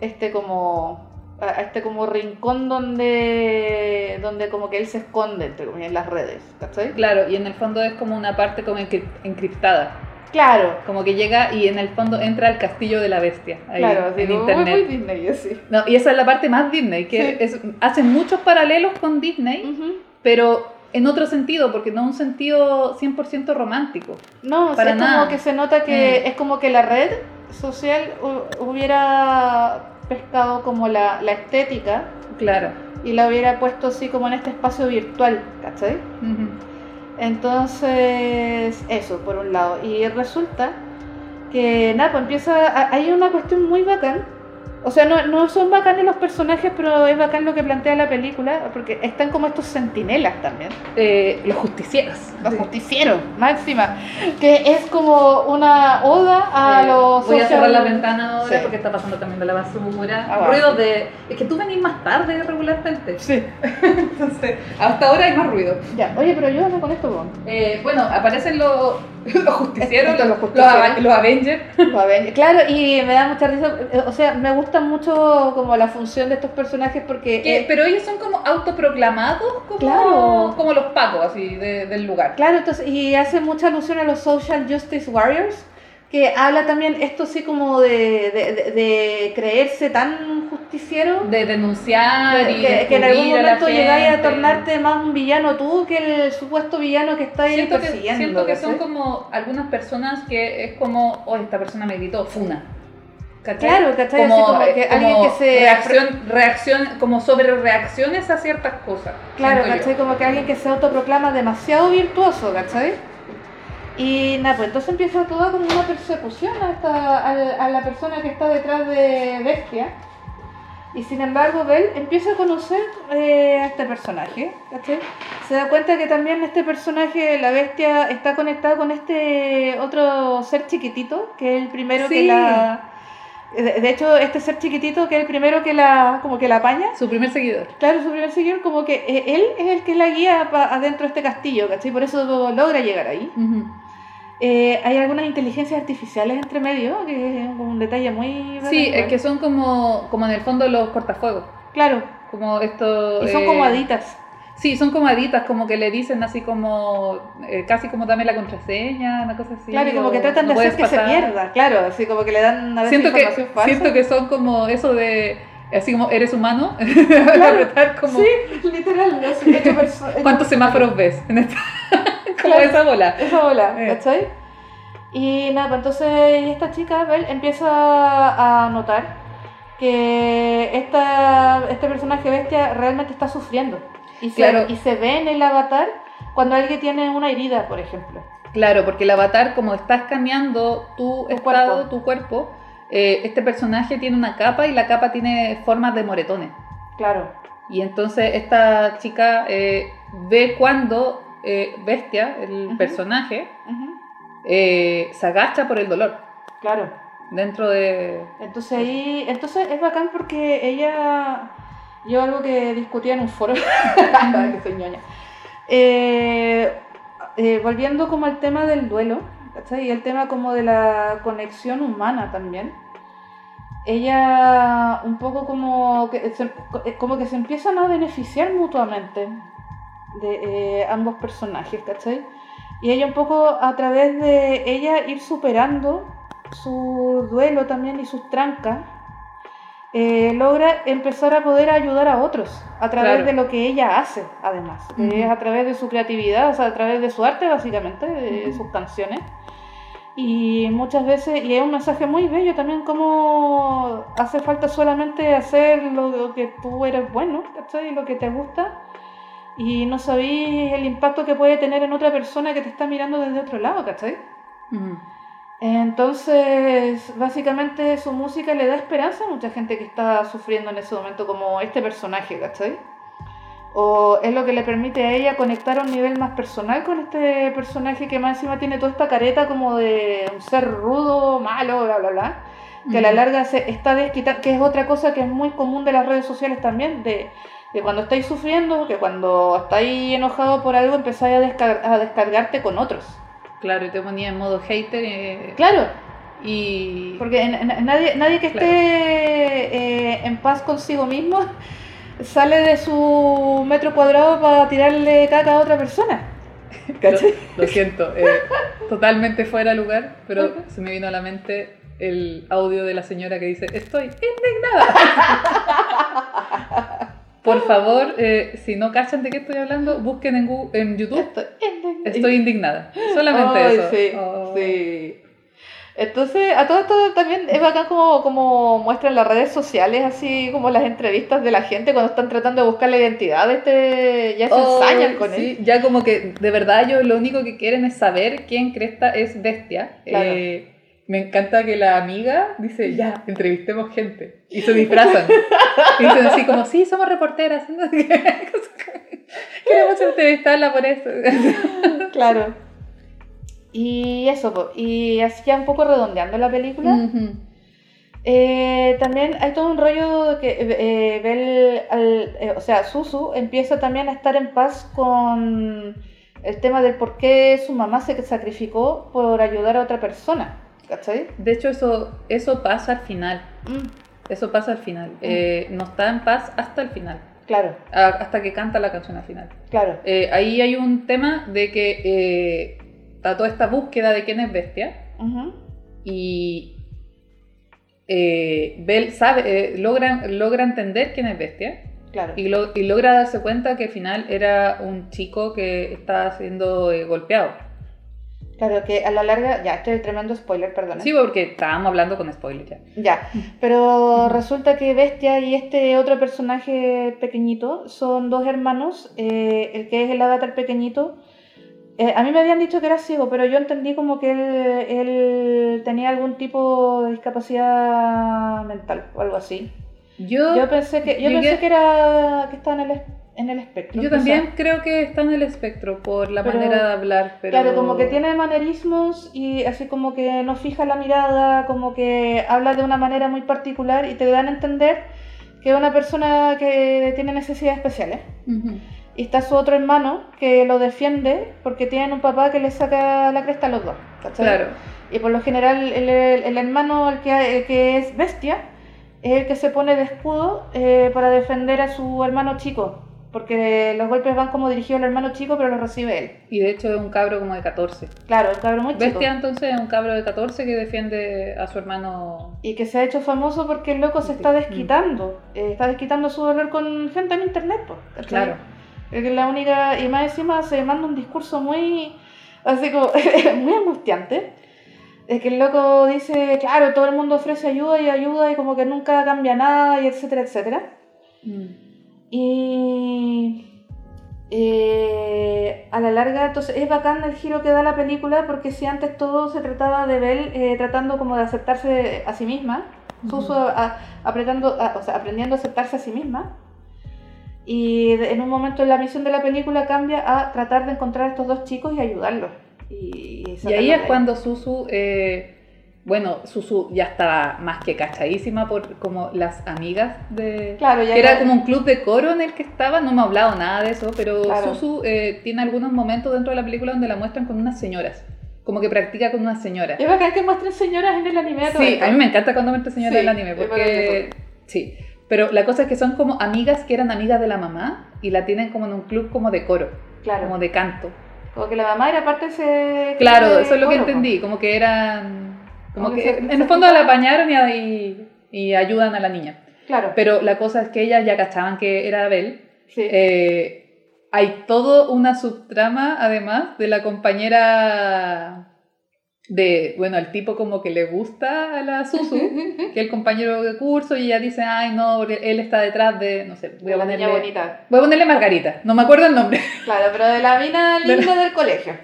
este como a este como rincón donde donde como que él se esconde entre comillas, en las redes, ¿cachai? Claro, y en el fondo es como una parte como encri- encriptada. Claro, Como que llega y en el fondo entra al castillo de la bestia. Ahí, claro, en como internet. muy, Disney así. No, y esa es la parte más Disney, que Sí. es, hacen muchos paralelos con Disney, pero en otro sentido, porque no un sentido 100% romántico. No, Para es como que se nota que Mm. es como que la red social hu- hubiera pescado como la, la estética Claro. y la hubiera puesto así como en este espacio virtual, ¿cachai? Ujú. Entonces, eso, por un lado. Y resulta que, nada, pues empieza, a- hay una cuestión muy bacán. O sea, no, no son bacanes los personajes, pero es bacán lo que plantea la película, porque están como estos sentinelas también. Eh, los justicieros. Los justicieros, máxima. Que es como una oda a Eh, los Voy a cerrar la ventana ahora Sí. porque está pasando también de la basura. Ah, va. Ruidos de. Es que tú venís más tarde regularmente. Sí, Entonces, hasta ahora hay más ruido. ya. Oye, pero ayúdame con esto. Eh, bueno, aparecen los, los justicieros, los, los justicieros. Ava- los Avengers. Claro, y me da mucha risa. eh, O sea, me gusta mucho como la función de estos personajes porque. Que- eh, pero ellos son como autoproclamados como, Claro. como los pacos así de- del lugar. Claro, entonces, y hace mucha alusión a los Social Justice Warriors, que habla también esto sí como de, de, de- de creerse tan justiciero, De denunciar que, y que- que en algún a momento llegáis a tornarte más un villano tú que el supuesto villano que está ahí Siento que, persiguiendo. siento que son ¿cachai? como algunas personas que es como, oh, esta persona me gritó, funa. ¿Cachai? Claro, ¿cachai? Así como que eh, alguien que se- Reacción, reacción, como sobre reacciones a ciertas cosas. Claro, siento yo. ¿cachai? Como que alguien que se autoproclama demasiado virtuoso, ¿cachai? Y nada, pues entonces empieza toda como una persecución a, esta- a, a la persona que está detrás de Bestia. Y sin embargo, Bell empieza a conocer eh, a este personaje, ¿cachai? Se da cuenta que también este personaje, la bestia, está conectado con este otro ser chiquitito, que es el primero que Sí. la... De hecho, este ser chiquitito, que es el primero que la, como que la apaña, Su primer seguidor. Claro, su primer seguidor, como que eh, él es el que la guía adentro de este castillo, ¿cachai? Por eso logra llegar ahí. Eh, hay algunas inteligencias artificiales entre medio, que es un detalle muy... Sí, es que son como, como en el fondo los cortafuegos. Como Como esto. y son eh, como. Sí, son como haditas, como que le dicen así como, eh, casi como dame la contraseña, una cosa así. claro, y como que tratan no de hacer que se pierda, claro, así como que le dan a veces Siento que, falsa. siento que son como eso de, así como eres humano, Claro, como, Sí, literal, hecho hecho- ¿cuántos semáforos ves? En esta, como Claro. esa bola. Esa bola, Eh. ¿cachai? Y nada, pues entonces esta chica, Belle, empieza a notar que esta, este personaje bestia realmente está sufriendo. Y se, Claro. y se ve en el avatar cuando alguien tiene una herida, por ejemplo. Claro, porque el avatar, como está escaneando tu, Tu estado, cuerpo. tu cuerpo, eh, este personaje tiene una capa y la capa tiene formas de moretones. Claro, Y entonces esta chica eh, ve cuando eh, Bestia, el personaje, eh, se agacha por el dolor. Claro. dentro de... Entonces ahí, entonces es bacán porque ella, yo algo que discutía en un foro, que soy ñoña, Eh, eh, volviendo como al tema del duelo, ¿cachai? Y el tema como de la conexión humana también, ella un poco como que se, como que se empiezan a beneficiar mutuamente de eh, ambos personajes, ¿cachai? Y ella un poco a través de ella ir superando su duelo también y sus trancas, eh, logra empezar a poder ayudar a otros a través Claro. de lo que ella hace, además. que Ujú. Es a través de su creatividad, o sea, a través de su arte, básicamente, de Ujú. sus canciones. Y muchas veces, y es un mensaje muy bello también, como hace falta solamente hacer lo, lo que tú eres bueno, ¿cachai? Lo que te gusta. Y no sabéis el impacto que puede tener en otra persona que te está mirando desde otro lado, ¿cachai? Entonces, básicamente su música le da esperanza a mucha gente que está sufriendo en ese momento, como este personaje, ¿cachai? O es lo que le permite a ella conectar a un nivel más personal con este personaje que más encima tiene toda esta careta como de un ser rudo, malo, bla, bla, bla. Que a la larga se está desquitando, que es otra cosa que es muy común de las redes sociales también, de que cuando estáis sufriendo, que cuando estáis enojado por algo, empezáis a, descar- a descargarte con otros. Claro, y te ponía en modo hater. eh, Claro, Y... Porque en- en- nadie, nadie que esté eh, en paz consigo mismo sale de su metro cuadrado para tirarle caca a otra persona. Lo, ¿Cachai? lo siento, eh, totalmente fuera de lugar, pero se me vino a la mente el audio de la señora que dice, estoy indignada. Por favor, eh, si no cachan de qué estoy hablando, busquen en, Gu- en YouTube, Estoy indignada. estoy indignada. Solamente eso. Sí, Oh. sí. Entonces, a todo esto también es bacán como, como muestran las redes sociales, así como las entrevistas de la gente cuando están tratando de buscar la identidad de este, ya se Oh, ensañan con sí, él. Ya como que de verdad ellos lo único que quieren es saber quién Cresta es bestia. Claro. Eh, me encanta que la amiga dice, ya, entrevistemos gente. Y se disfrazan. y dicen así como, sí, somos reporteras. Queremos entrevistarla por eso. Claro. Y eso, y así ya un poco redondeando la película. Eh, también hay todo un rollo de que eh, al- eh, o sea, Susu empieza también a estar en paz con el tema del por qué su mamá se sacrificó por ayudar a otra persona. ¿Cachai? De hecho, eso, eso pasa al final. Mm, Eso pasa al final. Eh, no está en paz hasta el final. claro, a- Hasta que canta la canción al final. claro. Eh, ahí hay un tema de que eh, está toda esta búsqueda de quién es bestia y eh, Bell sabe, eh, logra, logra entender quién es bestia claro. y, lo- y logra darse cuenta que al final era un chico que está siendo golpeado. Claro, que a la larga, ya, este es tremendo spoiler, perdón. Sí, porque estábamos hablando con spoiler ya. Ya, pero resulta que Bestia y este otro personaje pequeñito son dos hermanos. eh, el que es el avatar pequeñito. eh, a mí me habían dicho que era ciego, pero yo entendí como que él, él tenía algún tipo de discapacidad mental o algo así. Yo, Yo pensé que, yo llegué- pensé que era que estaba en el, en el espectro. yo también creo que está en el espectro por la Pero- manera de hablar, pero... Claro, como que tiene manerismos y así como que no fija la mirada, como que habla de una manera muy particular y te dan a entender que es una persona que tiene necesidades especiales. Ujú. Y está su otro hermano que lo defiende porque tienen un papá que le saca la cresta a los dos. ¿cachai? Claro. Y por lo general el, el- el hermano, el que, el que es bestia, es el que se pone de escudo eh, para defender a su hermano chico. Porque los golpes van como dirigidos al hermano chico, pero los recibe él. Y de hecho es un cabro como de 14. Claro, el cabrón muy chico. Bestia entonces es un cabro de 14 que defiende a su hermano. Y que se ha hecho famoso porque el loco se está desquitando. eh, está desquitando su dolor con gente en internet, pues. Claro. Es que la única. Y más encima se manda un discurso muy. Así como. muy angustiante. Es que el loco dice, claro, todo el mundo ofrece ayuda y ayuda y como que nunca cambia nada y etcétera, etcétera. Mm. Y eh, a la larga, entonces es bacán el giro que da la película porque si antes todo se trataba de Belle eh, tratando como de aceptarse a sí misma, Susu a- apretando, a- o sea, aprendiendo a aceptarse a sí misma, y en un momento en la misión de la película cambia a tratar de encontrar a estos dos chicos y ayudarlos. Y, ahí es cuando Susu, eh, bueno, Susu ya estaba más que cachadísima por como las amigas de... Claro, ya que era como un club de coro en el que estaba, no me ha hablado nada de eso, pero Claro. Susu eh, tiene algunos momentos dentro de la película donde la muestran con unas señoras, como que practica con unas señoras. Es bacán que muestren señoras en el anime. todo Sí, esto. a mí me encanta cuando muestran señoras Sí, en el anime, porque... Sí, pero la cosa es que son como amigas que eran amigas de la mamá y la tienen como en un club como de coro, Claro. como de canto. Como que la mamá era parte de ese. Claro, de eso es lo que coro, entendí, como que eran... Como que en el fondo la apañaron y, y, ayudan a la niña. Claro. Pero la cosa es que ellas ya cachaban que era Abel. sí. Eh, hay todo una subtrama, además, de la compañera de, bueno, el tipo como que le gusta a la Susu, que es el compañero de curso, y ella dice, ay, no, él está detrás de, no sé, voy a la niña ponerle... bonita. Voy a ponerle Margarita, no me acuerdo el nombre, Claro, pero de la mina linda del colegio.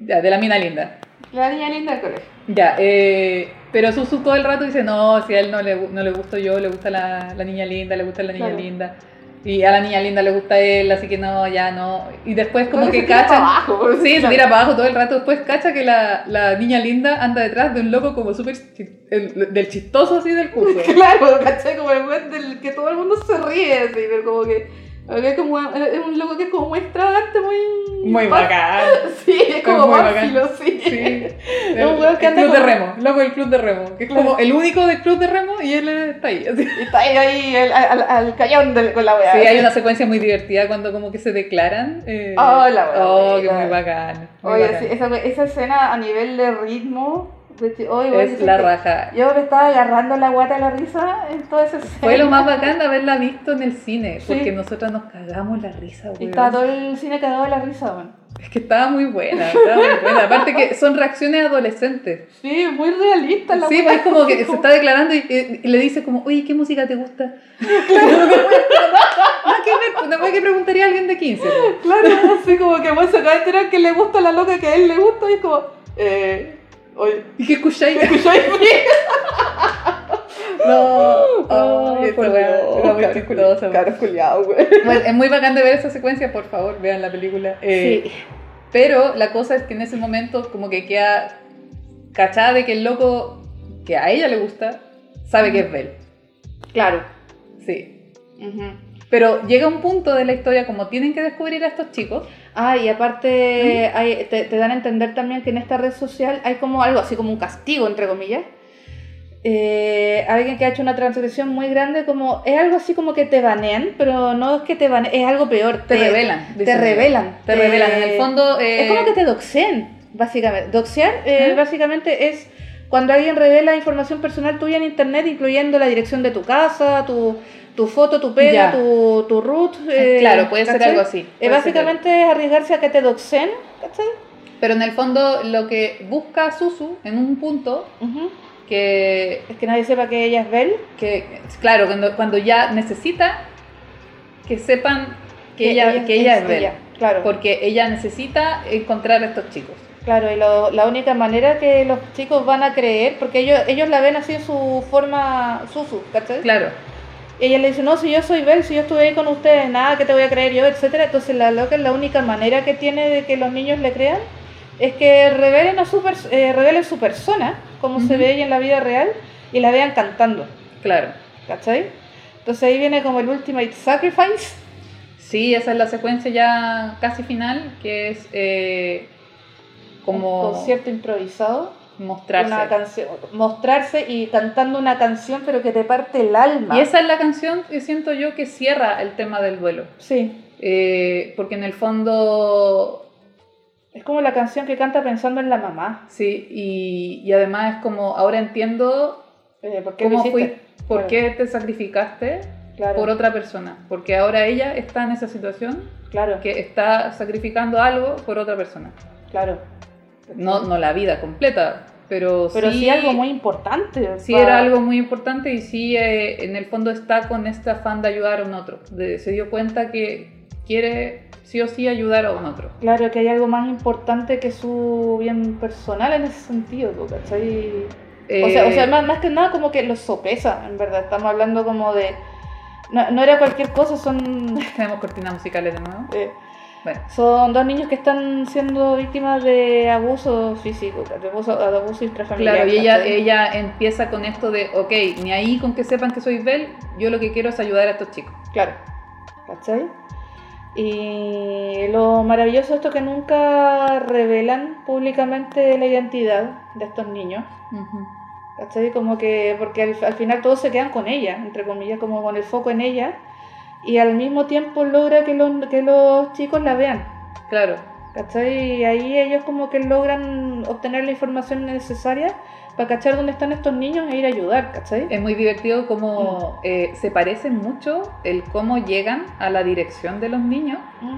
ya, de la mina linda. La niña linda del colegio. Ya, eh, pero Susu todo el rato dice, no, si a él no le, no le gusto yo, le gusta la, la niña linda, le gusta la niña Claro. linda. Y a la niña linda le gusta él, así que no, ya no. Y después como No, que se tira cacha... para abajo. Sí, se tira para abajo todo el rato. Después cacha que la, la niña linda anda detrás de un loco como súper... del chistoso así del curso. Claro, ¿cachai? Como el del que todo el mundo se ríe, así, pero como que. Es, como, es un loco que es como muy extravagante, muy. Muy bacán. Sí, es como bacán. sí. Sí. El, club de remo, loco del club de remo, que es Claro. como el único del club de remo y él está ahí. así. Está ahí, ahí al, al- al cañón del- con la weá. Sí, hay una secuencia muy divertida cuando como que se declaran. eh, Oh, la wea Oh, que muy bacán. muy Oye, bacán. sí, esa, esa escena a nivel de ritmo. Oh, es la que- raja. Yo me estaba agarrando la guata de la risa en toda esa escena. Fue lo más bacán de haberla visto en el cine, Sí. porque nosotras nos cagamos la risa, Y weón. estaba todo el cine cagado de la risa, weón. Es que estaba muy buena, estaba muy buena. Aparte que son reacciones adolescentes. Sí, muy realista la Sí, pues es como que se está declarando y, y- y le dice como, oye, ¿qué música te gusta? Que pues, nada más que preguntaría a alguien de 15. pues. Claro, así como que bueno, se acaba de enterar que le gusta la loca que a él le gusta y es como, eh, oye, ¿Y qué escucháis? ¿me escucháis? No, Oh, esa por culi- cabros culiados, güey. Bueno, es muy bacán de ver esa secuencia, por favor, vean la película. Eh, Sí, Pero la cosa es que en ese momento como que queda cachada de que el loco que a ella le gusta sabe que es Belle. claro. Sí. Ujú. Pero llega un punto de la historia como tienen que descubrir a estos chicos. Ah, y aparte hay- te, te dan a entender también que en esta red social hay como algo así como un castigo, entre comillas. Eh, alguien que ha hecho una transgresión muy grande, como es algo así como que te banean, pero no es que te banean, es algo peor. Te revelan. Te revelan. Te revelan. En el Eh, fondo... eh, Es como que te doxean, básicamente. Doxear, eh, ¿Ah? básicamente, es cuando alguien revela información personal tuya en internet, incluyendo la dirección de tu casa, tu, tu foto, tu pega, tu, tu root. eh, Claro, puede ser algo así. Puede ser básicamente es arriesgarse a que te doxen, ¿cachai? Pero en el fondo lo que busca Susu en un punto Ujú. que, Es que nadie sepa que ella es Belle. que claro, cuando, cuando ya necesita que sepan que, ella, que ella es Belle. ella, Claro, Porque ella necesita encontrar a estos chicos. claro, y lo- la única manera que los chicos van a creer, porque ellos, ellos la ven así en su forma susu, ¿cachai? Claro. Y ella le dice, no, si yo soy Belle, si yo estuve ahí con ustedes, nada, que te voy a creer yo, etcétera. Entonces la loca la única manera que tiene de que los niños le crean es que revelen, a su eh, revelen su persona, como se ve ella en la vida real, y la vean cantando, Claro. ¿cachai? Entonces ahí viene como el Ultimate Sacrifice. Sí, esa es la secuencia ya casi final, que es eh, como Un concierto improvisado. Mostrarse. Una canción, mostrarse y cantando una canción, pero que te parte el alma. Y esa es la canción que siento yo que cierra el tema del duelo. Sí, Eh, porque en el fondo, es como la canción que canta pensando en la mamá. sí, y, y además es como, ahora entiendo Eh, ¿Por qué cómo fui, por Claro. qué te sacrificaste Claro, por otra persona. Porque ahora ella está en esa situación claro, que está sacrificando algo por otra persona. claro. No, no la vida completa, pero, Pero sí, sí, algo muy importante. sí pa- era algo muy importante y sí eh, en el fondo está con este afán de ayudar a un otro. De- se dio cuenta que quiere sí o sí ayudar a un otro. Claro, que hay algo más importante que su bien personal en ese sentido, ¿cachai? O sea, o sea Eh, más, más que nada como que lo sopesa, en verdad. Estamos hablando como de... No, no era cualquier cosa, son... tenemos cortinas musicales de nuevo. eh, Bueno, son dos niños que están siendo víctimas de abuso físico, de abuso, de abuso intrafamiliar. claro, y ella, ella empieza con esto de, ok, ni ahí con que sepan que soy Belle, yo lo que quiero es ayudar a estos chicos. Claro, ¿cachai? Y lo maravilloso de esto es que nunca revelan públicamente la identidad de estos niños. ¿Cachai? Como que, porque al, al final todos se quedan con ella, entre comillas, como con el foco en ella. Y al mismo tiempo logra que los, que los chicos la vean. Claro, ¿Cachai? Y ahí ellos como que logran obtener la información necesaria para cachar dónde están estos niños e ir a ayudar, ¿cachai? es muy divertido como eh, se parece mucho el cómo llegan a la dirección de los niños Mm.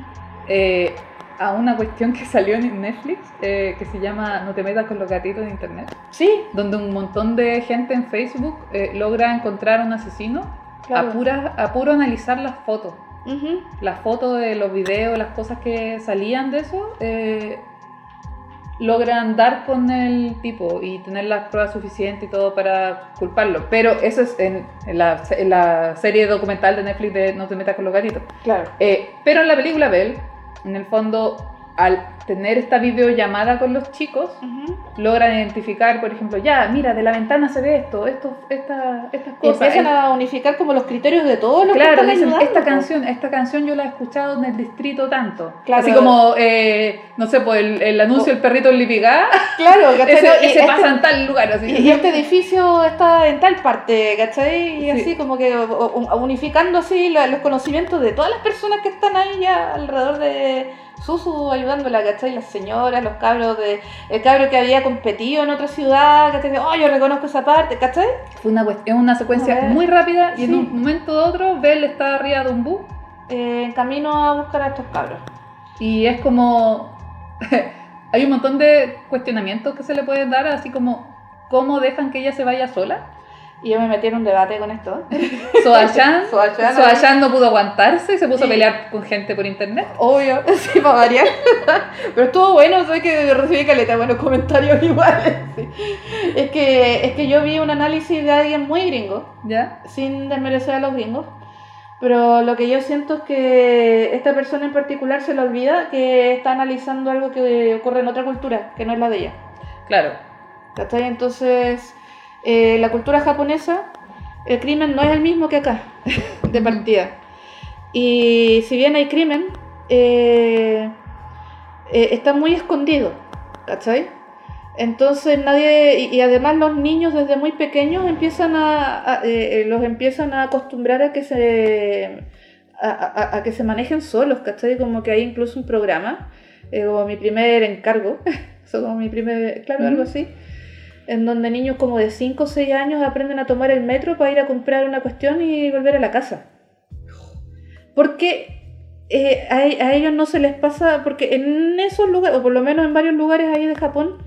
eh, a una cuestión que salió en Netflix eh, que se llama No te metas con los gatitos de internet, Sí, donde un montón de gente en Facebook eh, logra encontrar a un asesino claro. a, pura- a puro analizar las fotos. Las fotos de los videos, las cosas que salían de eso, eh, logran dar con el tipo y tener las pruebas suficientes y todo para culparlo. Pero eso es en, en la, en la serie documental de Netflix de No te metas con los gatitos. Claro. Eh, pero en la película Bell, en el fondo, al tener esta videollamada con los chicos, logran identificar, por ejemplo, ya, mira, de la ventana se ve esto, esto esta, estas cosas. Empiezan a unificar como los criterios de todos los claro, que dicen, esta canción, esta canción yo la he escuchado en el distrito tanto. Claro. Así como, eh, no sé, pues el, el anuncio del perrito en Lipigá, Claro, ese, ¿cachai? ese pasa este- en tal lugar. Así. Y, este edificio está en tal parte, ¿cachai? Y así como que unificando así los conocimientos de todas las personas que están ahí ya alrededor de Susu ayudándola, ¿cachai? Las señoras, los cabros de... El cabro que había competido en otra ciudad, ¿cachai? Oh, yo reconozco esa parte, ¿cachai? Fue una, es una secuencia muy rápida y en Sí. un momento u otro Belle está arriba de un bus Eh, en camino a buscar a estos cabros. y es como... hay un montón de cuestionamientos que se le pueden dar, así como cómo dejan que ella se vaya sola. Y yo me metí en un debate con esto. Soachan, Soachan no pudo aguantarse y se puso a Sí. pelear con gente por internet. Obvio, sí, para variar. Pero estuvo bueno, sé que recibí caleta buenos comentarios iguales. sí. Es, que, es que yo vi un análisis de alguien muy gringo, ¿Ya? sin desmerecer a los gringos. Pero lo que yo siento es que esta persona en particular se le olvida que está analizando algo que ocurre en otra cultura, que no es la de ella. Claro. ¿Cachai? Entonces, eh, la cultura japonesa, el crimen no es el mismo que acá, de partida. Y si bien hay crimen, eh, eh, está muy escondido, ¿cachai? Entonces nadie, y, y además los niños desde muy pequeños empiezan a, a- eh, los empiezan a acostumbrar a que se a, a- a que se manejen solos, ¿cachai? Como que hay incluso un programa, como mi primer encargo, eso como mi primer, claro, algo así, en donde niños como de 5 o 6 años aprenden a tomar el metro para ir a comprar una cuestión y volver a la casa. Porque eh, a, a ellos no se les pasa, porque en esos lugares, o por lo menos en varios lugares ahí de Japón,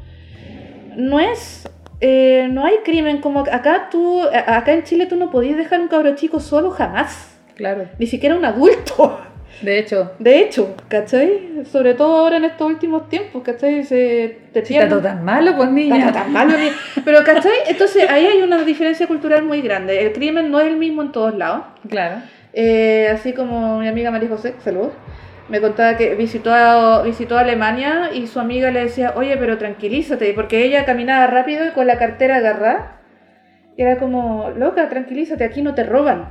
no es, eh, no hay crimen como acá tú, acá en Chile tú no podías dejar un cabro chico solo jamás, Claro. ni siquiera un adulto. De hecho, De hecho, ¿cachai? Sobre todo ahora en estos últimos tiempos, ¿cachai? Se te si está todo pierden- tan malo, pues niña. Tan malo, ni- Pero, ¿cachai? Entonces ahí hay una diferencia cultural muy grande. El crimen no es el mismo en todos lados. Claro. Eh, así como mi amiga María José, saludos, me contaba que visitó a, visitó a Alemania y su amiga le decía, oye, pero tranquilízate, porque ella caminaba rápido y con la cartera agarrada. Y era como, loca, tranquilízate, aquí no te roban.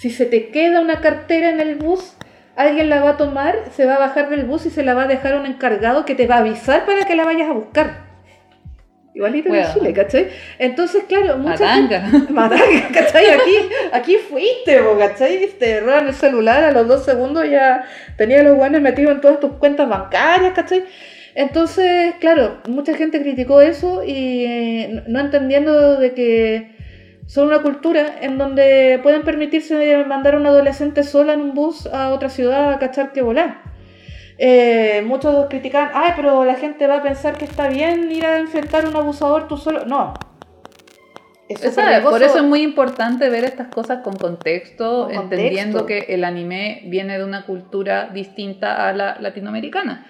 Si se te queda una cartera en el bus, alguien la va a tomar, se va a bajar del bus y se la va a dejar a un encargado que te va a avisar para que la vayas a buscar. Igualito en Bueno. Chile, ¿cachai? Entonces, claro, mucha gente... Matanga. Matanga, ¿cachai? Aquí, aquí fuiste, po, ¿cachai? Te roban el celular a los dos segundos ya tenía los guanes metidos en todas tus cuentas bancarias, ¿cachai? Entonces, claro, mucha gente criticó eso y no entendiendo de que son una cultura en donde pueden permitirse mandar a un adolescente sola en un bus a otra ciudad a cachar que volar. Eh, muchos critican, ay, pero la gente va a pensar que está bien ir a enfrentar a un abusador tú solo. No. Es por eso es muy importante ver estas cosas con contexto, Con entendiendo contexto. que el anime viene de una cultura distinta a la latinoamericana.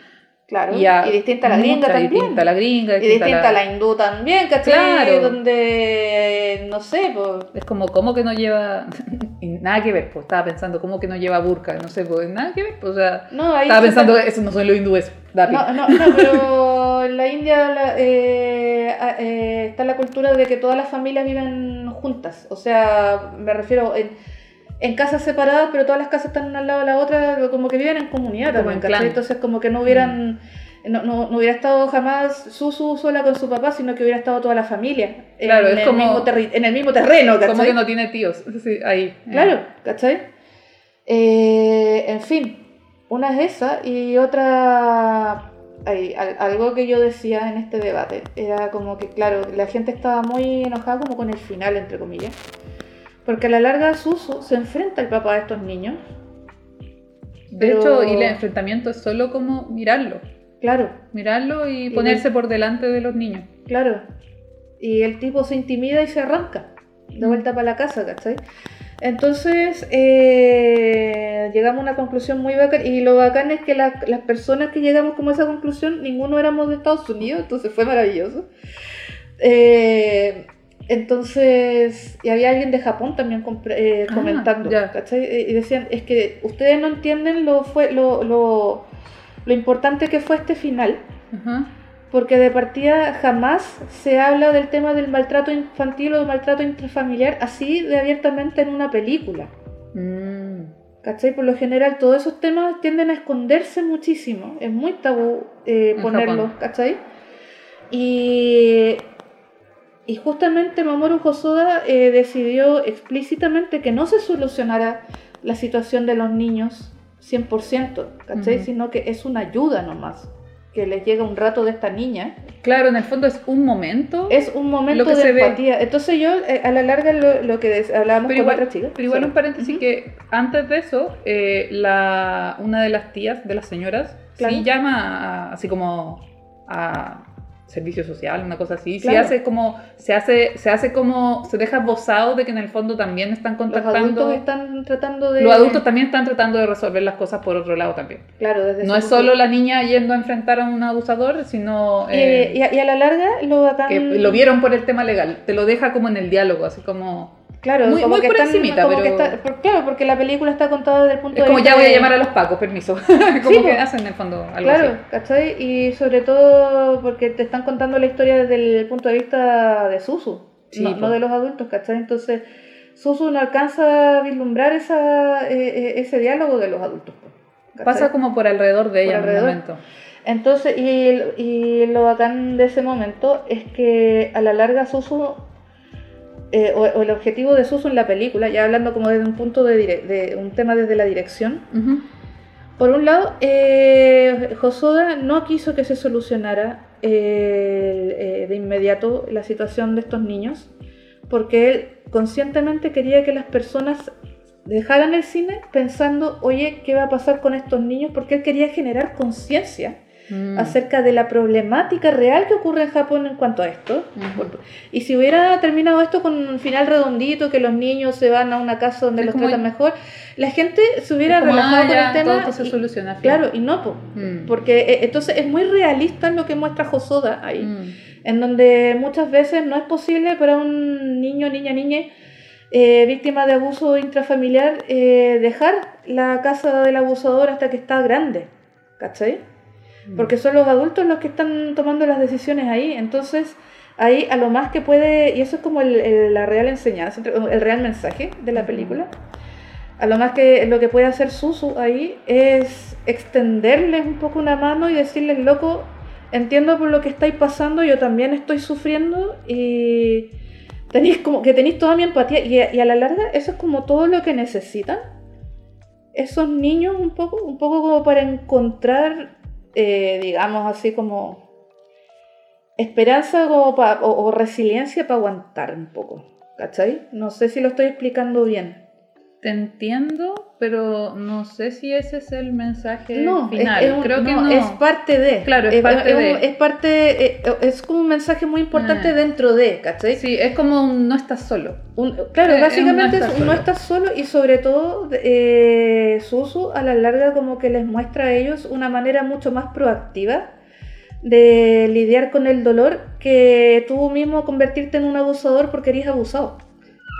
Claro, y, a distinta a la gringa también. Distinta a la gringa, y distinta a la hindú también, ¿cachai? Claro. Donde, no sé, pues... Es como, ¿cómo que no lleva...? nada que ver, pues estaba pensando, ¿cómo que no lleva burka? No sé, pues nada que ver, pues, o sea... No, ahí Estaba pensando, está- eso no son los hindúes, Dapi. No, no, no, pero en la India la- eh, eh, está la cultura de que todas las familias viven juntas. O sea, me refiero en, en casas separadas, pero todas las casas están una al lado de la otra, como que viven en comunidad Como también, en ¿cachai? clan. Entonces, como que no hubieran. No, no, no hubiera estado jamás Susu sola con su papá, sino que hubiera estado toda la familia Claro, en, es el como- mismo en el mismo terreno, ¿cachai? Como que no tiene tíos, sí, ahí. Claro, ¿cachai? Eh, en fin, una es esa y otra, al- algo que yo decía en este debate, era como que, claro, la gente estaba muy enojada como con el final, entre comillas, porque a la larga Susu se enfrenta al papá de estos niños, De Pero- hecho, y el enfrentamiento es solo como mirarlo. claro, Mirarlo y Y ponerse por delante de los niños. claro, y el tipo se intimida y se arranca de vuelta para la casa, ¿cachai? Entonces eh, llegamos a una conclusión muy bacán y lo bacán es que la- las personas que llegamos como a esa conclusión, ninguno éramos de Estados Unidos, entonces fue maravilloso. Eh, entonces, y había alguien de Japón también eh, Ah, comentando, ya. ¿cachai? Y decían, es que ustedes no entienden lo, fue, lo, lo, lo importante que fue este final. Porque de partida jamás se habla del tema del maltrato infantil o del maltrato intrafamiliar así de abiertamente en una película. Mm. ¿Cachai? Por lo general todos esos temas tienden a esconderse muchísimo. Es muy tabú eh, ponerlos, ¿cachai? Y, y justamente Mamoru Hosoda eh, decidió explícitamente que no se solucionara la situación de los niños 100%, ¿cachai? Sino que es una ayuda nomás que les llega un rato de esta niña. Claro, en el fondo es un momento. Es un momento de empatía. Entonces yo, eh, a la larga, lo, que hablábamos pero con igual, otra chica. Pero igual un paréntesis que antes de eso, eh, la, una de las tías de las señoras sí llama así como a servicio social, una cosa así. Se hace como, se hace, se hace como, se deja esbozado de que en el fondo también están contactando. Los adultos están tratando de. Los adultos también están tratando de resolver las cosas por otro lado también. Claro, desde No es solo la niña yendo a enfrentar a un abusador, sino. Eh, y, a, la larga lo bacán... Que lo vieron por el tema legal. Te lo deja como en el diálogo, así como. Claro, muy, como que por encimita, pero... está, claro, porque la película está contada desde el punto es de como vista ya voy a llamar a los pacos, permiso. como que hacen en el fondo algo Claro, ¿cachai? Y sobre todo porque te están contando la historia desde el punto de vista de Susu, no, de los adultos, ¿cachai? Entonces, Susu no alcanza a vislumbrar esa, eh, eh, ese diálogo de los adultos. Pasa como por alrededor de ella en un momento. Entonces, y, y lo bacán de ese momento es que a la larga Susu eh, o, el objetivo de Susu en la película, ya hablando como desde un punto de, de un tema desde la dirección. Por un lado, eh, Josoda no quiso que se solucionara eh, de inmediato la situación de estos niños, porque él conscientemente quería que las personas dejaran el cine pensando, oye, ¿qué va a pasar con estos niños? Porque él quería generar conciencia Mm. acerca de la problemática real que ocurre en Japón en cuanto a esto. Y si hubiera terminado esto con un final redondito, que los niños se van a una casa donde los tratan mejor, la gente se hubiera relajado ah, con el tema. Todo se soluciona. claro, y no, mm. porque eh, entonces es muy realista lo que muestra Josoda ahí, mm. en donde muchas veces no es posible para un niño, niña, niña, eh, víctima de abuso intrafamiliar, eh, dejar la casa del abusador hasta que está grande. ¿Cachai? Mm. porque son los adultos los que están tomando las decisiones ahí. Entonces, ahí a lo más que puede, y eso es como el, la real enseñanza, el real mensaje de la película, a lo más que lo que puede hacer Susu ahí es extenderles un poco una mano y decirles, loco, entiendo por lo que estáis pasando, yo también estoy sufriendo y tenéis como que tenéis toda mi empatía y a, y a la larga eso es como todo lo que necesitan esos niños un poco, un poco como para encontrar eh, digamos así como esperanza o, resiliencia para aguantar un poco. ¿Cachai? No sé si lo estoy explicando bien. Te entiendo, pero no sé si ese es el mensaje no, final. Es, Creo que no. Es parte de. Claro, es, parte de. Es parte, eh, es como un mensaje muy importante ah. dentro de, ¿cachai? Sí, es como un no estás solo. claro, básicamente es un no, estás solo y sobre todo eh, Susu a la larga como que les muestra a ellos una manera mucho más proactiva de lidiar con el dolor que tú mismo convertirte en un abusador porque eres abusado.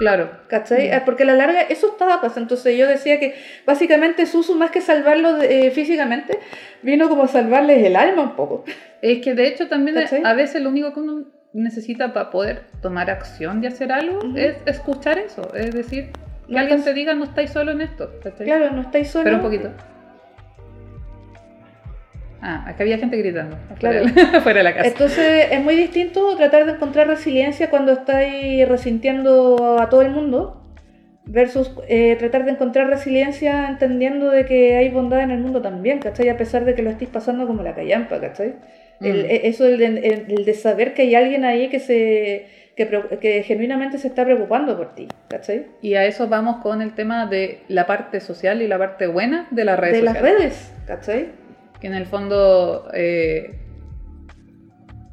Claro. ¿Cachai? Mm. Porque a la larga eso estaba pasando. Entonces yo decía que básicamente Susu, más que salvarlo eh, físicamente, vino como a salvarles el alma un poco. Es que de hecho también a veces lo único que uno necesita para poder tomar acción de hacer algo es escuchar eso. Es decir, que alguien te diga no estáis solo en esto. Claro, no estáis solo. Pero un poquito. Ah, acá había gente gritando. Claro. Fuera de la casa. Entonces es muy distinto tratar de encontrar resiliencia cuando estáis resintiendo a todo el mundo versus eh, tratar de encontrar resiliencia entendiendo de que hay bondad en el mundo también, ¿cachai? A pesar de que lo estéis pasando como la callampa, ¿cachai? Mm. E, eso el de, el de, saber que hay alguien ahí que se que, que, genuinamente se está preocupando por ti, ¿cachai? Y a eso vamos con el tema de la parte social y la parte buena de las redes de las redes, ¿cachai? Que en el fondo eh,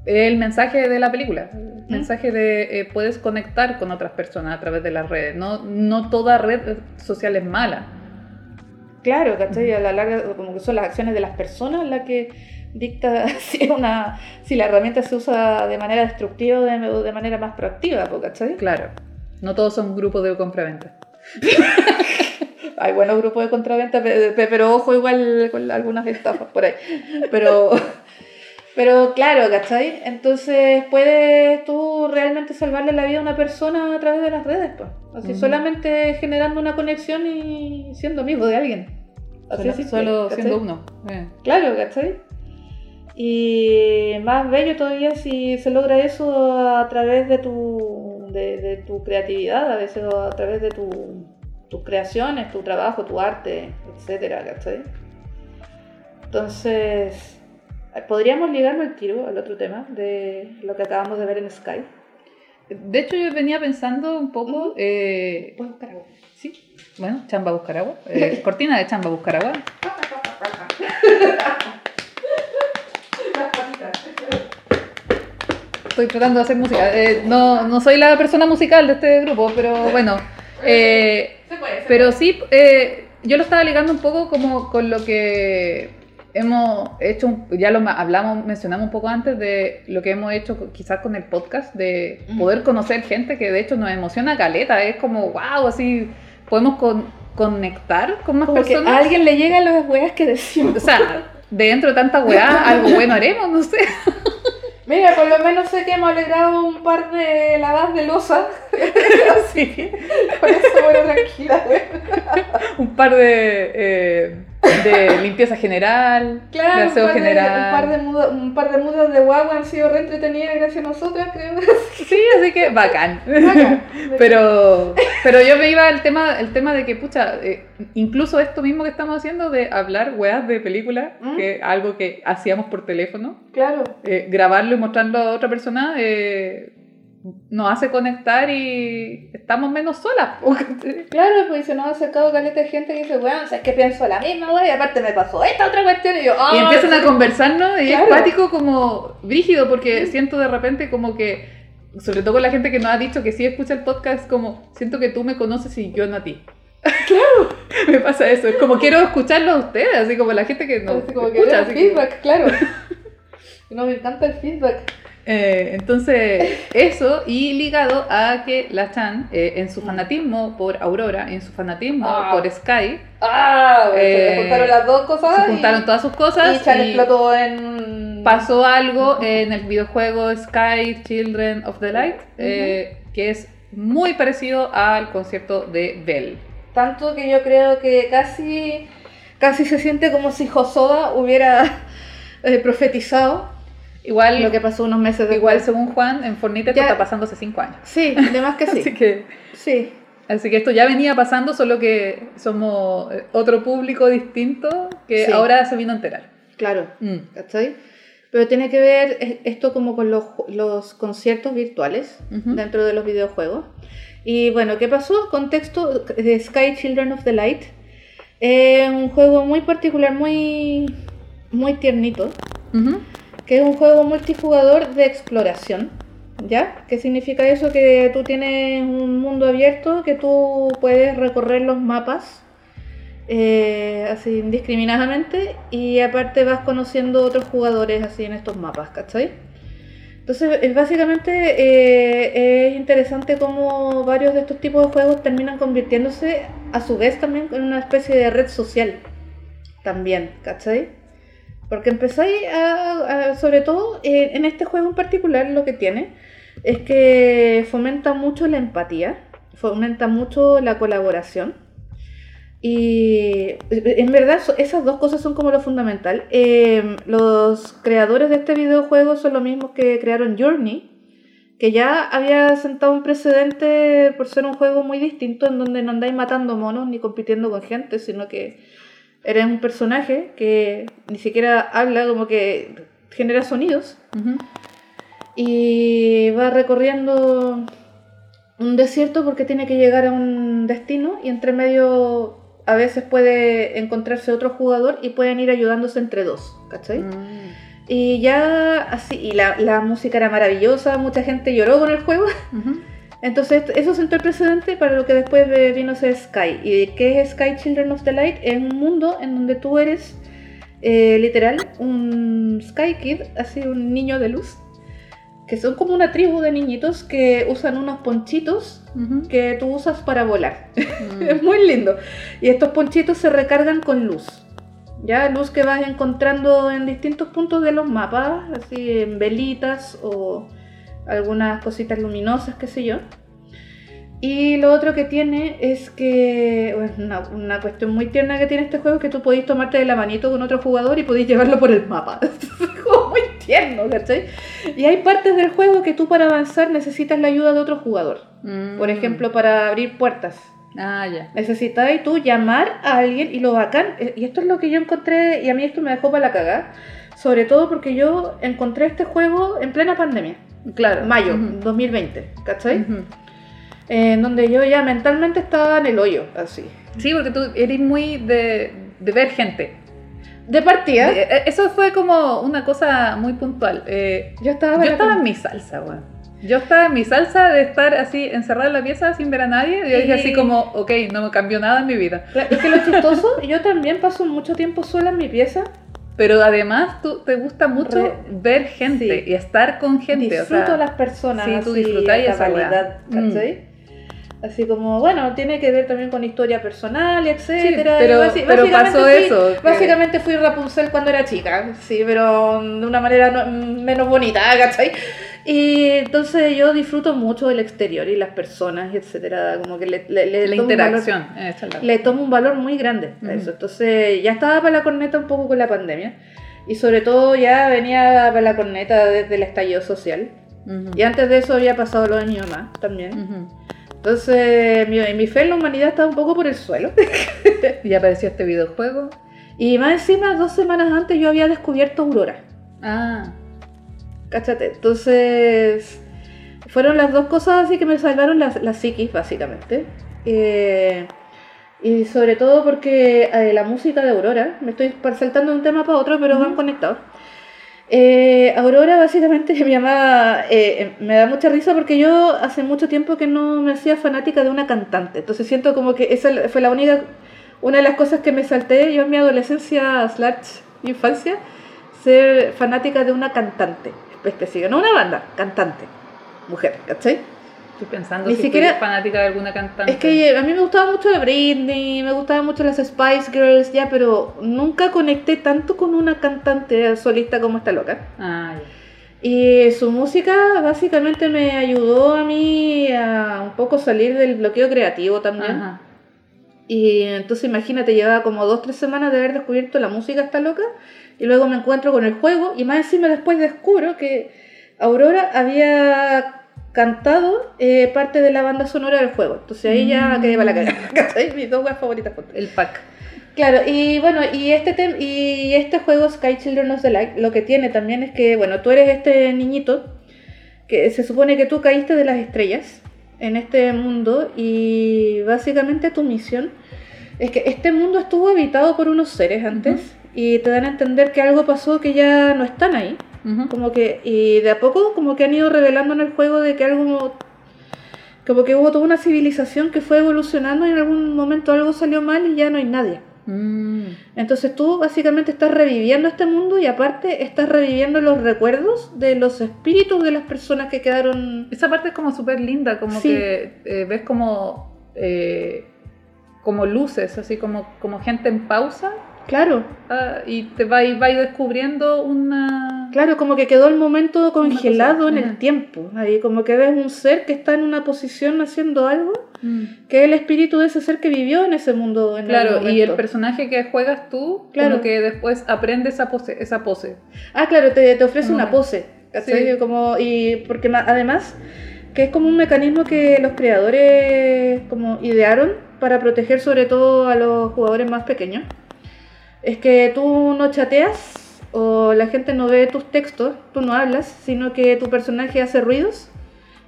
es el mensaje de la película, el mensaje de eh, puedes conectar con otras personas a través de las redes, no, no toda red social es mala. Claro, ¿cachai? A la larga, como que son las acciones de las personas las que dicta si, una, si la herramienta se usa de manera destructiva o de, de manera más proactiva, ¿cachai? Claro, no todos son grupos de compra-venta. Hay buenos grupos de contraventa, pero ojo igual con algunas estafas por ahí. Pero, pero claro, ¿cachai? Entonces puedes tú realmente salvarle la vida a una persona a través de las redes, pues. Así solamente generando una conexión y siendo amigo de alguien. Así solo, siendo uno. Eh. Claro, ¿cachai? Y más bello todavía si se logra eso a través de tu, de, tu creatividad, a veces a través de tus creaciones, tu trabajo, tu arte, etcétera, ¿cachai? Entonces, podríamos ligarlo el tiro al otro tema de lo que acabamos de ver en Sky. De hecho, yo venía pensando un poco. Eh, buscar agua? Sí. Bueno, chamba buscar agua. Eh, cortina de chamba buscar agua. estoy tratando de hacer música. Eh, no, no soy la persona musical de este grupo, pero bueno. Eh, pero sí, eh, yo lo estaba ligando un poco como con lo que hemos hecho, ya lo hablamos, mencionamos un poco antes de lo que hemos hecho quizás con el podcast, de poder conocer gente que de hecho nos emociona caleta, es como, wow, así podemos conectar con más personas. a alguien le llegan las weas que decimos. O sea, dentro de tanta weá, algo bueno haremos, no sé. Mira, por lo menos sé que hemos alegrado un par de lavadas de losa. sí. Por eso, bueno, tranquila, Un par de eh, de limpieza general, claro, de aseo general. un, par de mudas, un par de mudas de guagua han sido re entretenidas gracias a nosotras, creo. Sí, así que bacán. pero, pero yo me iba al tema, el tema de que, pucha, eh, incluso esto mismo que estamos haciendo de hablar weas de películas, ¿Mm? que algo que hacíamos por teléfono. Claro. Eh, grabarlo y mostrarlo a otra persona, eh, nos hace conectar y estamos menos solas. claro, pues se nos ha acercado caleta de gente que dice, bueno, es que pienso la misma, güey, y aparte me pasó esta otra cuestión y yo, oh, Y empiezan a conversarnos y es pático como brígido porque siento de repente como que, sobre todo con la gente que nos ha dicho que sí escucha el podcast, como siento que tú me conoces y yo no a ti. Claro, me pasa eso, es como quiero escucharlo a ustedes, así como la gente que no como escucha. Que feedback, claro. no, me encanta el feedback. Eh, entonces, eso y ligado a que la Chan, eh, en su mm. fanatismo por Aurora, en su fanatismo ah. por Sky, ah, se eh, juntaron las dos cosas. Se juntaron todas sus cosas. Y Chan explotó en. Pasó algo en el videojuego Sky Children of the Light, que es muy parecido al concierto de Bell. Tanto que yo creo que casi, casi se siente como si Hosoda hubiera profetizado Igual lo que pasó unos meses después. Igual según Juan, en Fornite esto está pasando hace cinco años. Sí, además que sí. así que sí. Así que esto ya venía pasando, solo que somos eh, otro público distinto que ahora se vino a enterar. Claro, mm. ¿cachai? Pero tiene que ver eh, esto como con los, los conciertos virtuales dentro de los videojuegos. Y bueno, ¿qué pasó? Contexto de Sky Children of the Light. Es un juego muy particular, muy, muy tiernito que es un juego multijugador de exploración. ¿Ya? ¿Qué significa eso? Que tú tienes un mundo abierto, que tú puedes recorrer los mapas eh, así indiscriminadamente y aparte vas conociendo otros jugadores así en estos mapas, ¿cachai? Entonces, es básicamente eh, es interesante cómo varios de estos tipos de juegos terminan convirtiéndose a su vez también en una especie de red social. También, ¿cachai? Porque empezáis a, sobre todo eh, en este juego en particular, lo que tiene es que fomenta mucho la empatía, fomenta mucho la colaboración. Y en verdad esas dos cosas son como lo fundamental. Eh, los creadores de este videojuego son los mismos que crearon Journey, que ya había sentado un precedente por ser un juego muy distinto en donde no andáis matando monos ni compitiendo con gente, sino que eres un personaje que ni siquiera habla, como que genera sonidos. Y va recorriendo un desierto porque tiene que llegar a un destino y entre medio a veces puede encontrarse otro jugador y pueden ir ayudándose entre dos, ¿cachai? Mm. Y ya así, y la, la, música era maravillosa, mucha gente lloró con el juego. Entonces, eso sentó el precedente para lo que después vino a ser Sky. ¿Y qué es Sky Children of the Light? Es un mundo en donde tú eres eh, literal un Sky Kid, así un niño de luz, que son como una tribu de niñitos que usan unos ponchitos Ujú. que tú usas para volar. Mm. Es muy lindo. Y estos ponchitos se recargan con luz. Ya, luz que vas encontrando en distintos puntos de los mapas, así en velitas o algunas cositas luminosas, qué sé yo. Y lo otro que tiene es que, una, una cuestión muy tierna que tiene este juego es que tú podéis tomarte de la manito con otro jugador y podéis llevarlo por el mapa. Es como muy tierno, ¿cachai? Y hay partes del juego que tú para avanzar necesitas la ayuda de otro jugador. Mm. Por ejemplo, para abrir puertas. Ah, ya. Necesitabas tú llamar a alguien y lo bacán, eh, y esto es lo que yo encontré, y a mí esto me dejó para la cagada, sobre todo porque yo encontré este juego en plena pandemia, Claro. mayo Ujú. 2020, ¿cachai? Eh, en donde yo ya mentalmente estaba en el hoyo, así. Sí, porque tú eres muy de, de ver gente. De partida, eh, Eso fue como una cosa muy puntual. Eh, yo estaba... yo estaba en mi salsa, weón. Yo estaba en mi salsa de estar así encerrada en la pieza sin ver a nadie. Y yo dije así como, ok, no me cambió nada en mi vida. Es que lo chistoso, yo también paso mucho tiempo sola en mi pieza, Pero además tú te gusta mucho Re- ver gente Sí. y estar con gente. disfruto o sea, las personas, sí, tú a esa weá. cabalidad, Mm. Así como, bueno, tiene que ver también con historia personal, etcétera. pero- y basi- pero básicamente pasó fui- eso, que- Básicamente fui Rapunzel cuando era chica, sí, pero de una manera no- menos bonita, ¿cachai? Y entonces yo disfruto mucho del exterior y las personas, y etcétera. Como que le, le, le la tomo un valor- interacción. esa le tomo un valor muy grande a Ujú. eso. Entonces ya estaba para la corneta un poco con la pandemia. Y sobre todo ya venía para la corneta desde el estallido social. Ujú. Y antes de eso había pasado lo de mi mamá también. Ujú. Entonces mi, mi fe en la humanidad estaba un poco por el suelo. Y apareció este videojuego. Y más encima, dos semanas antes yo había descubierto Aurora. Ah, Cáchate. Entonces fueron las dos cosas así que me salvaron la, la psiquis, básicamente. Eh, y sobre todo porque eh, la música de Aurora, me estoy saltando de un tema para otro, pero Ujú. van conectados. Eh, Aurora básicamente mi mamá eh, me da mucha risa porque yo hace mucho tiempo que no me hacía fanática de una cantante, entonces siento como que esa fue la única, una de las cosas que me salté yo en mi adolescencia slash infancia, ser fanática de una cantante específica, no una banda, cantante, mujer, ¿cachai? Estoy pensando Ni si siquiera- fanática de alguna cantante. Es que a mí me gustaba mucho la Britney, me gustaban mucho las Spice Girls, ya, pero nunca conecté tanto con una cantante solista como esta loca. Ah. Y su música básicamente me ayudó a mí a un poco salir del bloqueo creativo también. Ajá. Y entonces imagínate, llevaba como dos, tres semanas de haber descubierto la música esta loca y luego me encuentro con el juego y más encima después descubro que Aurora había cantado eh, parte de la banda sonora del juego. Entonces ahí ya Mm. quedé para la cagada. ¿cachai? Mis dos weas favoritas. El pack. Claro, y bueno, y este tem- y este juego Sky Children of the Light lo que tiene también es que, bueno, tú eres este niñito que se supone que tú caíste de las estrellas en este mundo y básicamente tu misión es que este mundo estuvo habitado por unos seres antes y te dan a entender que algo pasó que ya no están ahí, Como que y de a poco como que han ido revelando en el juego de que algo como que hubo toda una civilización que fue evolucionando y en algún momento algo salió mal y ya no hay nadie. Mm. Entonces tú básicamente estás reviviendo este mundo y aparte estás reviviendo los recuerdos de los espíritus de las personas que quedaron... Esa parte es como súper linda, como Sí. que eh, ves como, eh, como luces, así como, como gente en pausa Claro, ah, y te va va descubriendo una... claro, como que quedó el momento congelado en el tiempo. Ahí como que ves un ser que está en una posición haciendo algo, Mm. que es el espíritu de ese ser que vivió en ese mundo. En Claro, y el personaje que juegas tú, Claro. como que después aprende esa pose. Esa pose. Ah, claro, te, te ofrece una Mm. pose. Sí. Como, y porque además que es como un mecanismo que los creadores como idearon para proteger sobre todo a los jugadores más pequeños. Es que tú no chateas o la gente no ve tus textos, tú no hablas, sino que tu personaje hace ruidos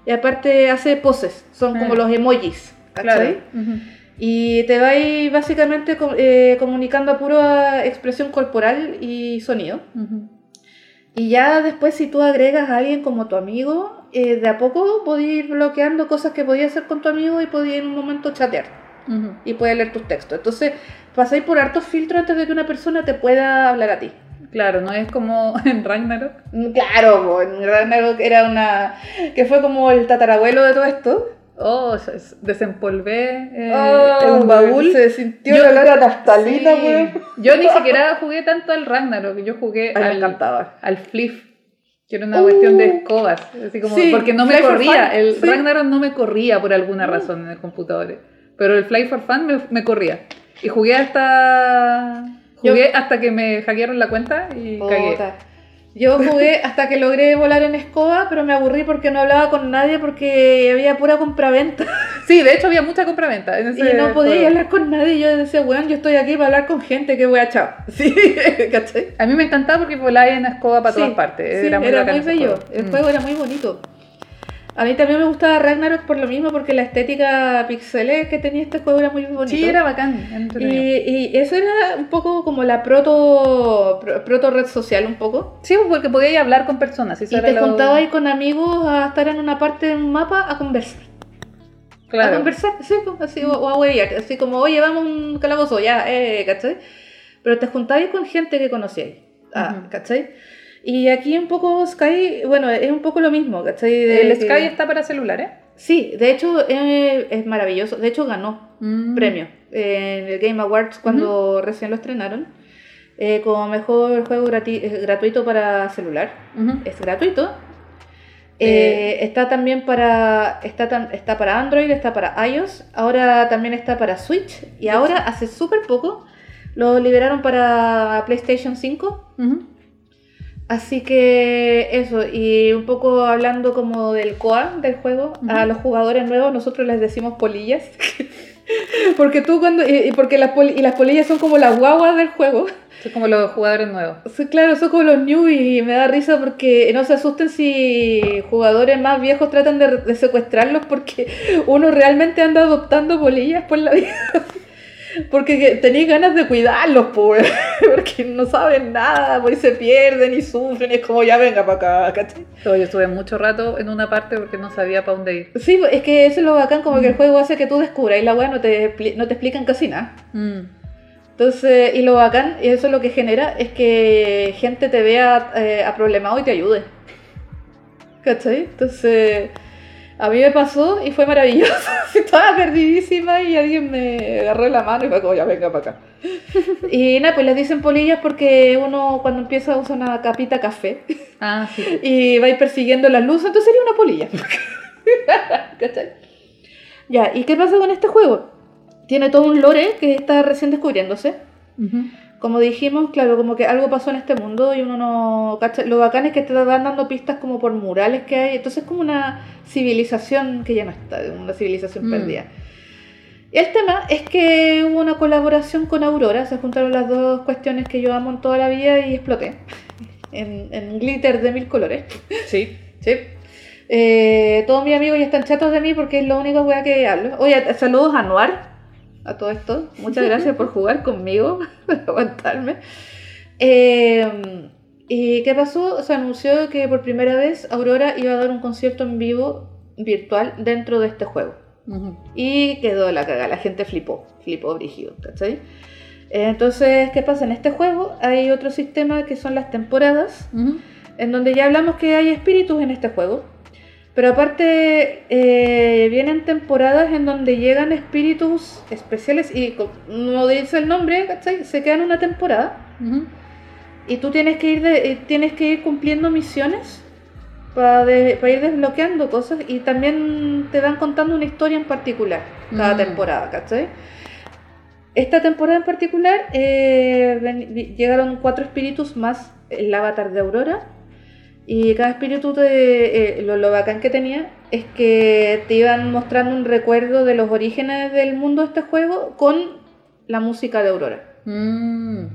y aparte hace poses, son como Ah. los emojis. ¿cachai? Ujú. Y te va ahí básicamente eh, comunicando a pura expresión corporal y sonido. Y ya después si tú agregas a alguien como tu amigo, eh, de a poco podías ir bloqueando cosas que podías hacer con tu amigo y podías en un momento chatear. Y puede leer tus textos. Entonces, pasáis por hartos filtros antes de que una persona te pueda hablar a ti. Claro, no es como en Ragnarok. Mm, Claro, en Ragnarok era una. que fue como el tatarabuelo de todo esto. Oh, es- es- desempolvé eh, Oh, un baúl. Se sintió Yo- el olor a naftalina, Sí. weón. Yo ni siquiera jugué tanto al Ragnarok, yo jugué Ay, al, al Fliff, que era una Uh. cuestión de escobas, así como, Sí, porque no me corría, el sí. Ragnarok no me corría por alguna razón en el computador, pero el Fly for Fun me, me corría. Y jugué hasta jugué hasta que me hackearon la cuenta y cagué. Puta. Yo jugué hasta que logré volar en escoba, pero me aburrí porque no hablaba con nadie porque había pura compraventa. Sí, de hecho había mucha compraventa en ese Y no podía juego. hablar con nadie. Yo decía, weón, yo estoy aquí para hablar con gente, que voy a chao. Sí, ¿cachai? A mí me encantaba porque volaba en escoba para Sí, todas partes. sí, era muy, bacán ese bello. El Mm. juego era muy bonito. A mí también me gustaba Ragnarok por lo mismo, porque la estética pixelé que tenía este juego era muy bonito. Sí, era bacán. y, eso era un poco como la proto, pro- proto red social, un poco. Sí, porque podías hablar con personas. eso Y te lo- juntabas con amigos a estar en una parte de un mapa a conversar. A Claro. conversar, sí, así, o, o a huevear, así como, oye, vamos a un calabozo, ya, eh, ¿cachai? Pero te juntabas con gente que conocíais, ah, Ujú. ¿cachai? Y aquí un poco Sky, bueno, es un poco lo mismo, ¿cachai? De El que- Sky está para celulares. Sí, de hecho eh, es maravilloso, de hecho ganó Mm. premio en el Game Awards cuando recién lo estrenaron, eh, como mejor juego eh, gratuito para celular. Es gratuito. Eh, está también para está, tam- está para Android, está para iOS, ahora también está para Switch y ahora hace súper poco lo liberaron para PlayStation 5. Ujú. Así que eso, y un poco hablando como del core del juego, a los jugadores nuevos nosotros les decimos polillas. porque tú cuando y, porque las poli- y las polillas son como las guaguas del juego. Son como los jugadores nuevos. Sí, claro, son como los newbies y me da risa porque no se asusten si jugadores más viejos tratan de, de secuestrarlos porque uno realmente anda adoptando polillas por la vida. Porque que- tenéis ganas de cuidarlos, pues, porque no saben nada, pues y se pierden y sufren, y es como ya venga para acá, ¿cachai? Yo estuve mucho rato en una parte porque no sabía para dónde ir. Sí, es que eso es lo bacán, como que el juego hace que tú descubras y la weá no te, no te explican casi nada. Mm. Entonces, y lo bacán, y eso es lo que genera, es que gente te vea eh, aproblemado y te ayude. ¿Cachai? Entonces, a mí me pasó y fue maravilloso. Estaba perdidísima y alguien me agarró la mano y fue como, ya venga para acá. Y nada, pues les dicen polillas porque uno cuando empieza usa una capita café Ah, sí. y va a ir persiguiendo las luces, entonces sería una polilla. ¿Cachai? Ya, ¿y qué pasa con este juego? Tiene todo un lore que está recién descubriéndose. Como dijimos, claro, como que algo pasó en este mundo y uno no cacha. Lo bacán es que te van dando pistas como por murales que hay. Entonces es como una civilización que ya no está, una civilización Mm. perdida. Y el tema es que hubo una colaboración con Aurora, se juntaron las dos cuestiones que yo amo en toda la vida y exploté. En, en glitter de mil colores. Sí. Sí. Eh, todos mis amigos ya están chatos de mí porque es la única wea que hablo. Oye, saludos a Noir, a todo esto. Muchas gracias por jugar conmigo, por aguantarme. Eh, ¿Y qué pasó? Se anunció que por primera vez Aurora iba a dar un concierto en vivo virtual dentro de este juego. Y quedó la caga, la gente flipó, flipó brígido, ¿cachai? Entonces, ¿qué pasa? En este juego hay otro sistema que son las temporadas, Ujú. en donde ya hablamos que hay espíritus en este juego. Pero aparte, eh, vienen temporadas en donde llegan espíritus especiales y no dice el nombre, ¿cachai? Se quedan una temporada Ujú. y tú tienes que ir, de- eh, tienes que ir cumpliendo misiones para ir desbloqueando cosas y también te van contando una historia en particular cada Mm. temporada, ¿cachai? Esta temporada en particular eh, ven- llegaron cuatro espíritus más el avatar de Aurora y cada espíritu te- eh, lo, lo bacán que tenía es que te iban mostrando un recuerdo de los orígenes del mundo de este juego con la música de Aurora. Mm.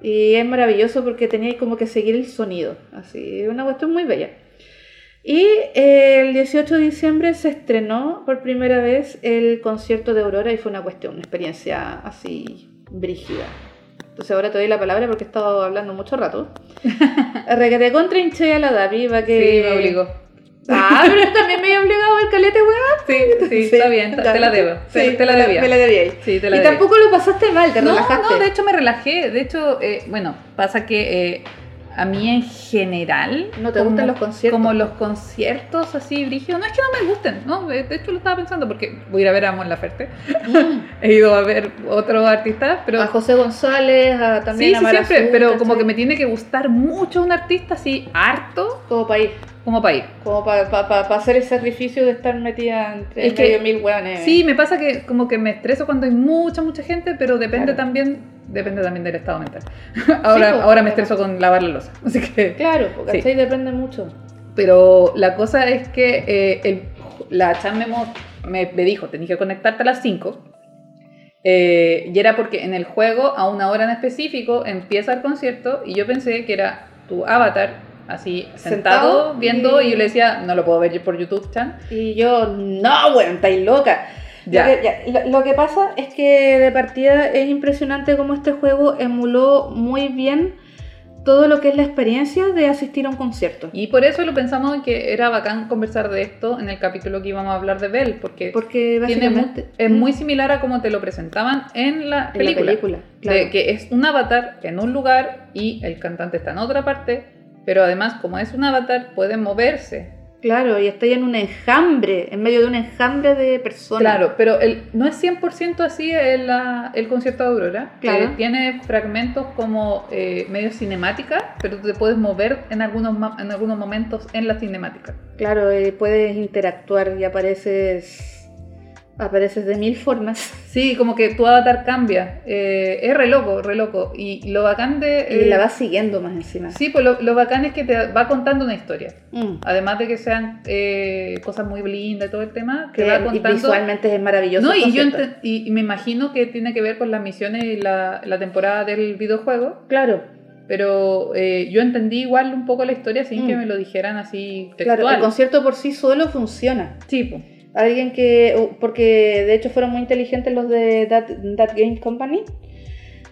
Y es maravilloso porque teníais como que seguir el sonido. Así, una cuestión muy bella. Y eh, el 18 de diciembre se estrenó por primera vez el concierto de Aurora y fue una cuestión, una experiencia así brígida. Entonces ahora te doy la palabra porque he estado hablando mucho rato. Requete contra hinché a la Davi para que... Sí, me obligó. Ah, pero también me he obligado ver calete, weá. Sí, sí, Sí, está bien, ya. te la debo. Sí, te, te la debía. Me la debía. Sí, te la y debía. tampoco lo pasaste mal, te no, relajaste. no, de hecho me relajé. De hecho, eh, bueno, pasa que eh, a mí en general. ¿No te gustan los conciertos? Como los conciertos así, brígidos. No es que no me gusten, ¿no? De hecho lo estaba pensando porque voy a ir a ver a Mon Laferte. Mm. He ido a ver otros artistas, pero. a José González, a también Sí, a sí, Mara siempre, pero ¿cachai? como que me tiene que gustar mucho un artista así, harto, Como para ir, como para ir. como para hacer el sacrificio de estar metida entre Es que- medio mil hueones. Sí, me pasa que como que me estreso cuando hay mucha, mucha gente, pero depende Claro. también, depende también del estado mental. ahora, pues, ahora me estreso con lavar la losa, así que... Claro, porque Sí. depende mucho. Pero la cosa es que eh, el- la chan me, me, me dijo, tenías que conectarte a las 5. eh, y era porque en el juego, a una hora en específico, empieza el concierto y yo pensé que era tu avatar así sentado, Sentado viendo y- y yo le decía, no lo puedo ver por YouTube, chan. Y yo, no, weón, estáis loca. Ya. Lo, que, ya, lo- lo que pasa es que de partida es impresionante cómo este juego emuló muy bien todo lo que es la experiencia de asistir a un concierto. Y por eso lo pensamos en que era bacán conversar de esto en el capítulo que íbamos a hablar de Bell, porque tiene es Mm. muy similar a como te lo presentaban en la en película. la película. Claro. De que es un avatar en un lugar y el cantante está en otra parte, pero además como es un avatar puede moverse. Claro, y estoy en un enjambre, en medio de un enjambre de personas. Claro, pero el, no es 100% así el, la- el concierto de Aurora. Claro. Eh, tiene fragmentos como eh, medio cinemática, pero te puedes mover en algunos, en algunos momentos en la cinemática. Claro, eh, puedes interactuar y apareces apareces de mil formas. Sí, como que tu avatar cambia. Eh, es re loco, re loco. Y lo bacán de... Y eh, la vas siguiendo más encima. Sí, pues lo, lo bacán es que te va contando una historia. Mm. Además de que sean eh, cosas muy lindas y todo el tema, que Que va y contando... visualmente es maravilloso. No, y yo y, y me imagino que tiene que ver con las misiones y la, la temporada del videojuego, Claro, pero eh, yo entendí igual un poco la historia sin Mm. que me lo dijeran así textual. claro, el concierto por sí solo funciona. Sí, po. Alguien que, porque de hecho fueron muy inteligentes los de That, That Game Company,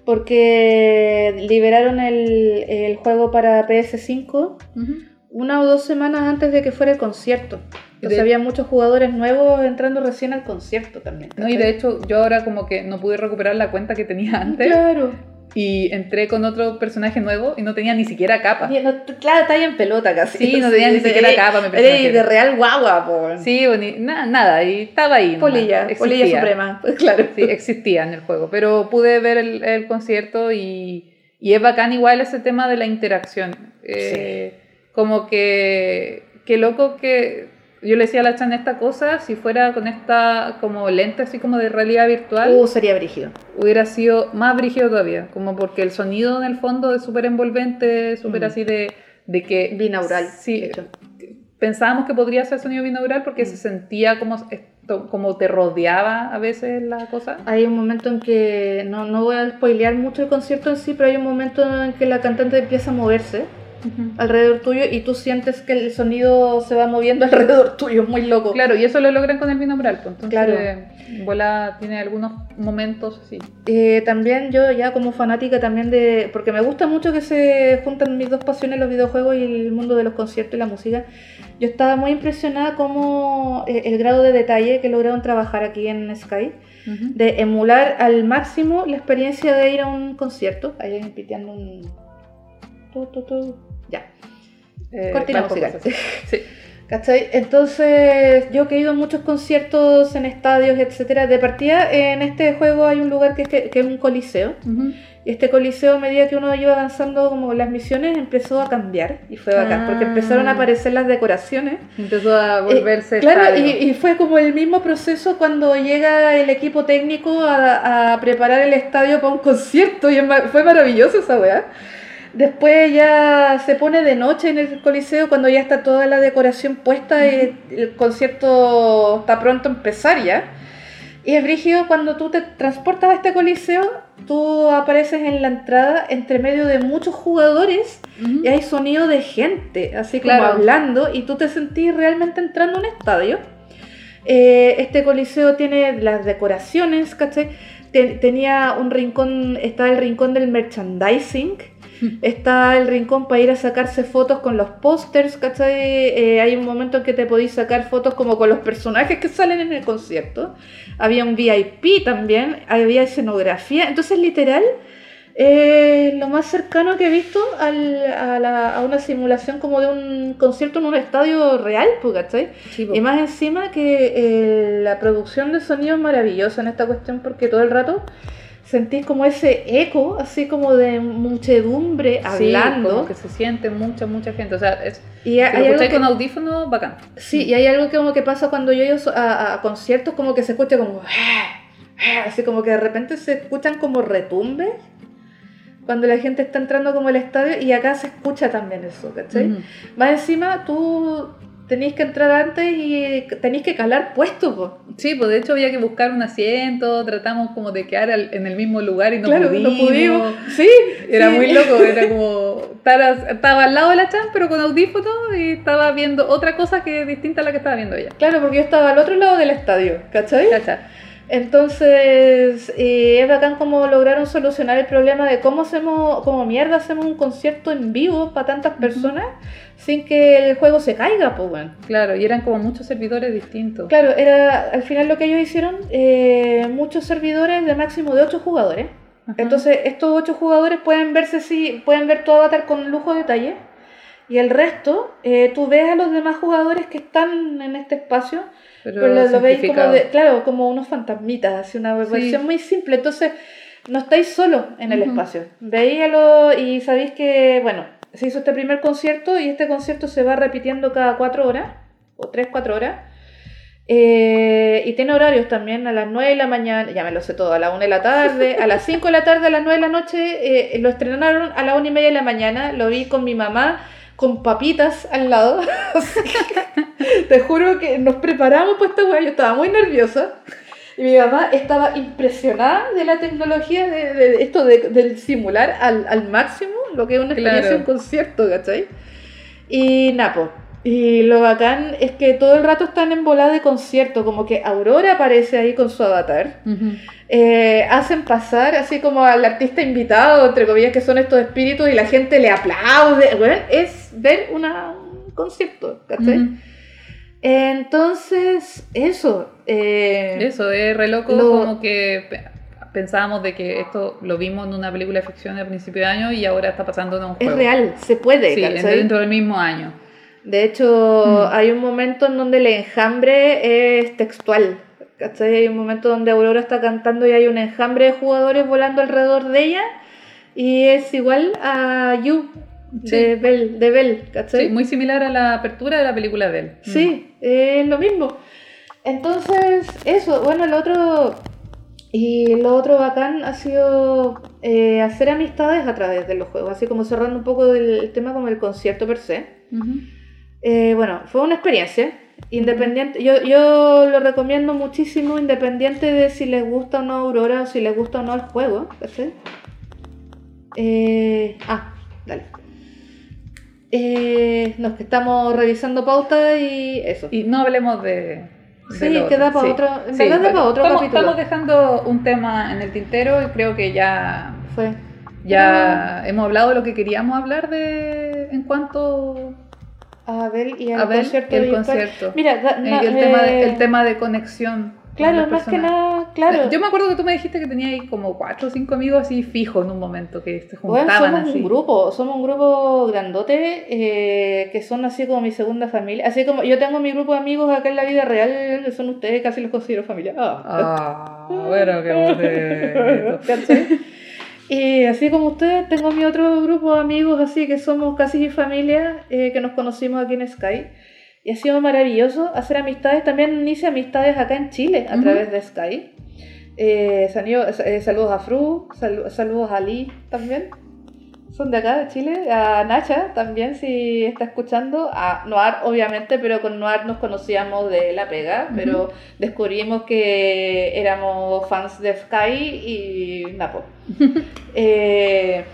porque liberaron el, el juego para PS5 Ujú. una o dos semanas antes de que fuera el concierto. Entonces De- había muchos jugadores nuevos entrando recién al concierto también. No, y de hecho yo ahora como que no pude recuperar la cuenta que tenía antes Claro. Y entré con otro personaje nuevo y no tenía ni siquiera capa. No- claro, está ahí en pelota casi. Sí, no tenía ni siquiera capa mi personaje. de real guagua, po. Sí, bueno, y na- nada, y estaba ahí. Polilla, polilla suprema. Pues claro. Sí, existía en el juego, pero pude ver el, el concierto y, y es bacán igual ese tema de la interacción. Eh, Como que, qué loco que yo le decía a la Chan esta cosa, si fuera con esta como lente así como de realidad virtual, Uh, sería brígido. hubiera sido más brígido todavía, como porque el sonido en el fondo es súper envolvente, súper Mm. así de, de que... Binaural. Sí, de hecho. pensábamos que podría ser sonido binaural porque Mm. se sentía como, esto, como te rodeaba a veces la cosa. Hay un momento en que, no, no voy a spoilear mucho el concierto en sí, pero hay un momento en que la cantante empieza a moverse Ujú. alrededor tuyo y tú sientes que el sonido se va moviendo alrededor tuyo, es muy loco. Claro, y eso lo logran con el binaural, pues entonces Claro. Bola tiene algunos momentos así. Eh, también yo ya como fanática también de, porque me gusta mucho que se juntan mis dos pasiones, los videojuegos y el mundo de los conciertos y la música, yo estaba muy impresionada como eh, el grado de detalle que lograron trabajar aquí en Sky, de emular al máximo la experiencia de ir a un concierto. Ahí alguien piteando un... tu, tu, tu. Eh, Cortina musical. Sí. ¿Cachai? Entonces, yo que he ido a muchos conciertos en estadios, etcétera, de partida en este juego hay un lugar que es, que, que es un coliseo. Y este coliseo, a medida que uno iba avanzando como las misiones, empezó a cambiar. Y fue bacán, porque Ah. empezaron a aparecer las decoraciones. Empezó a volverse Eh, claro, estadio. y, y fue como el mismo proceso cuando llega el equipo técnico a, a preparar el estadio para un concierto. Y fue maravilloso esa weá. Después ya se pone de noche en el coliseo cuando ya está toda la decoración puesta y el concierto está pronto a empezar ya. Y es brígido cuando tú te transportas a este coliseo, tú apareces en la entrada entre medio de muchos jugadores y hay sonido de gente, así como hablando, y tú te sentís realmente entrando a un estadio. Eh, este coliseo tiene las decoraciones, ¿cachai? Te- tenía un rincón, estaba el rincón del merchandising, Está el rincón para ir a sacarse fotos con los pósters, ¿cachai? Eh, hay un momento en que te podéis sacar fotos como con los personajes que salen en el concierto. Había un VIP también, había escenografía. Entonces, literal, eh, lo más cercano que he visto al- a, la- a una simulación como de un concierto en un estadio real, pues, ¿cachai? Sí. Y más encima que eh, la producción de sonido es maravillosa en esta cuestión porque todo el rato sentís como ese eco, así como de muchedumbre Sí, hablando. como que se siente mucha, mucha gente. O sea, es, y si hay lo algo escucháis que- con audífono, bacán. Sí, y hay algo que como que pasa cuando yo ido a, a conciertos, como que se escucha como... Así como que de repente se escuchan como retumbes cuando la gente está entrando como al estadio y acá se escucha también eso, ¿cachai? Ujú. Más encima tú tenéis que entrar antes y tenéis que calar puestos, po. Sí, pues de hecho había que buscar un asiento, tratamos como de quedar al- en el mismo lugar y no claro, pudimos. no pudimos. Sí, Era sí. muy loco, era como estar- estaba al lado de la Chan pero con audífono y estaba viendo otra cosa que distinta a la que estaba viendo ella. Claro, porque yo estaba al otro lado del estadio, ¿cachai? ¿Cacha? Entonces, eh, es bacán como lograron solucionar el problema de cómo hacemos, como mierda hacemos un concierto en vivo para tantas personas sin que el juego se caiga, pues bueno. Claro, y eran como muchos servidores distintos. Claro, era al final lo que ellos hicieron, eh, muchos servidores de máximo de 8 jugadores. Entonces, estos 8 jugadores pueden verse si, pueden ver tu avatar con lujo de detalle. Y el resto, eh, tú ves a los demás jugadores que están en este espacio pero, pero lo, veis como de, claro, como unos fantasmitas, así una Sí. versión muy simple. Entonces, no estáis solos en el Ujú. espacio. Veíalo y sabéis que, bueno, se hizo este primer concierto y este concierto se va repitiendo cada cuatro horas, o tres, cuatro horas. Eh, y tiene horarios también a las 9 de la mañana, ya me lo sé todo, a la 1 de la tarde, a las 5 de la tarde, a las 9 de la noche, eh, lo estrenaron a la 1 y media de la mañana, lo vi con mi mamá, con papitas al lado. Te juro que nos preparamos para esta weá, yo estaba muy nerviosa. Y mi mamá estaba impresionada de la tecnología de, de esto de, del simular al, al máximo lo que es una experiencia Claro. en concierto, ¿cachai? Y Napo. Y lo bacán es que todo el rato están en volada de concierto, como que Aurora aparece ahí con su avatar. Ujú. Eh, hacen pasar así como al artista invitado, entre comillas, que son estos espíritus, y la gente le aplaude. Bueno, es ver una, un concierto, ¿cachai? Ujú. Entonces, eso. eh, Eso, es re loco, Lo- como que pe- pensábamos de que esto lo vimos en una película de ficción a principio de año y ahora está pasando en un es juego. real, se puede, Sí, dentro del mismo año. De hecho, Mm. hay un momento en donde el enjambre es textual. ¿Cachai? Hay un momento donde Aurora está cantando y hay un enjambre de jugadores volando alrededor de ella. Y es igual a You de. Bell, de Bell, ¿cachai? Sí, muy similar a la apertura de la película de él. Sí, es lo mismo. Entonces, eso, bueno, lo otro. Y lo otro bacán ha sido eh, hacer amistades a través de los juegos, así como cerrando un poco el tema como el concierto per se. Mm. Eh, bueno, fue una experiencia independiente. Yo, yo lo recomiendo muchísimo, independiente de si les gusta o no Aurora o si les gusta o no el juego. Eh, ah, dale. Eh, no, es que estamos revisando pauta y eso. Y no hablemos de. de Sí, queda otro. para otro- en verdad da para otro estamos, capítulo. Estamos dejando un tema en el tintero y creo que ya, Fue. ya hemos hablado de lo que queríamos hablar de en cuanto A ver, y al a ver concierto. el concierto. Mira, da- Eh, el, tema de, eh, el tema de conexión. con Claro, más que nada, claro. Yo me acuerdo que tú me dijiste que tenías ahí como cuatro o cinco amigos así fijos en un momento que se Bueno, juntaban somos así. un grupo, somos un grupo grandote eh, que son así como mi segunda familia. Así como yo tengo mi grupo de amigos acá en la vida real, que son ustedes, casi los considero familia. Ah. Ah, bueno, qué bonito. Y así como ustedes, tengo mi otro grupo de amigos, así que somos casi familia, eh, que nos conocimos aquí en Sky. Y ha sido maravilloso hacer amistades. También hice amistades acá en Chile a través de Sky. Eh, eh, saludos a Fru, salu- saludos a Lee también. Son de acá, de Chile. A Nacha también, si está escuchando. A Noir, obviamente, pero con Noir nos conocíamos de la pega. Pero descubrimos que éramos fans de Sky y Napo. eh,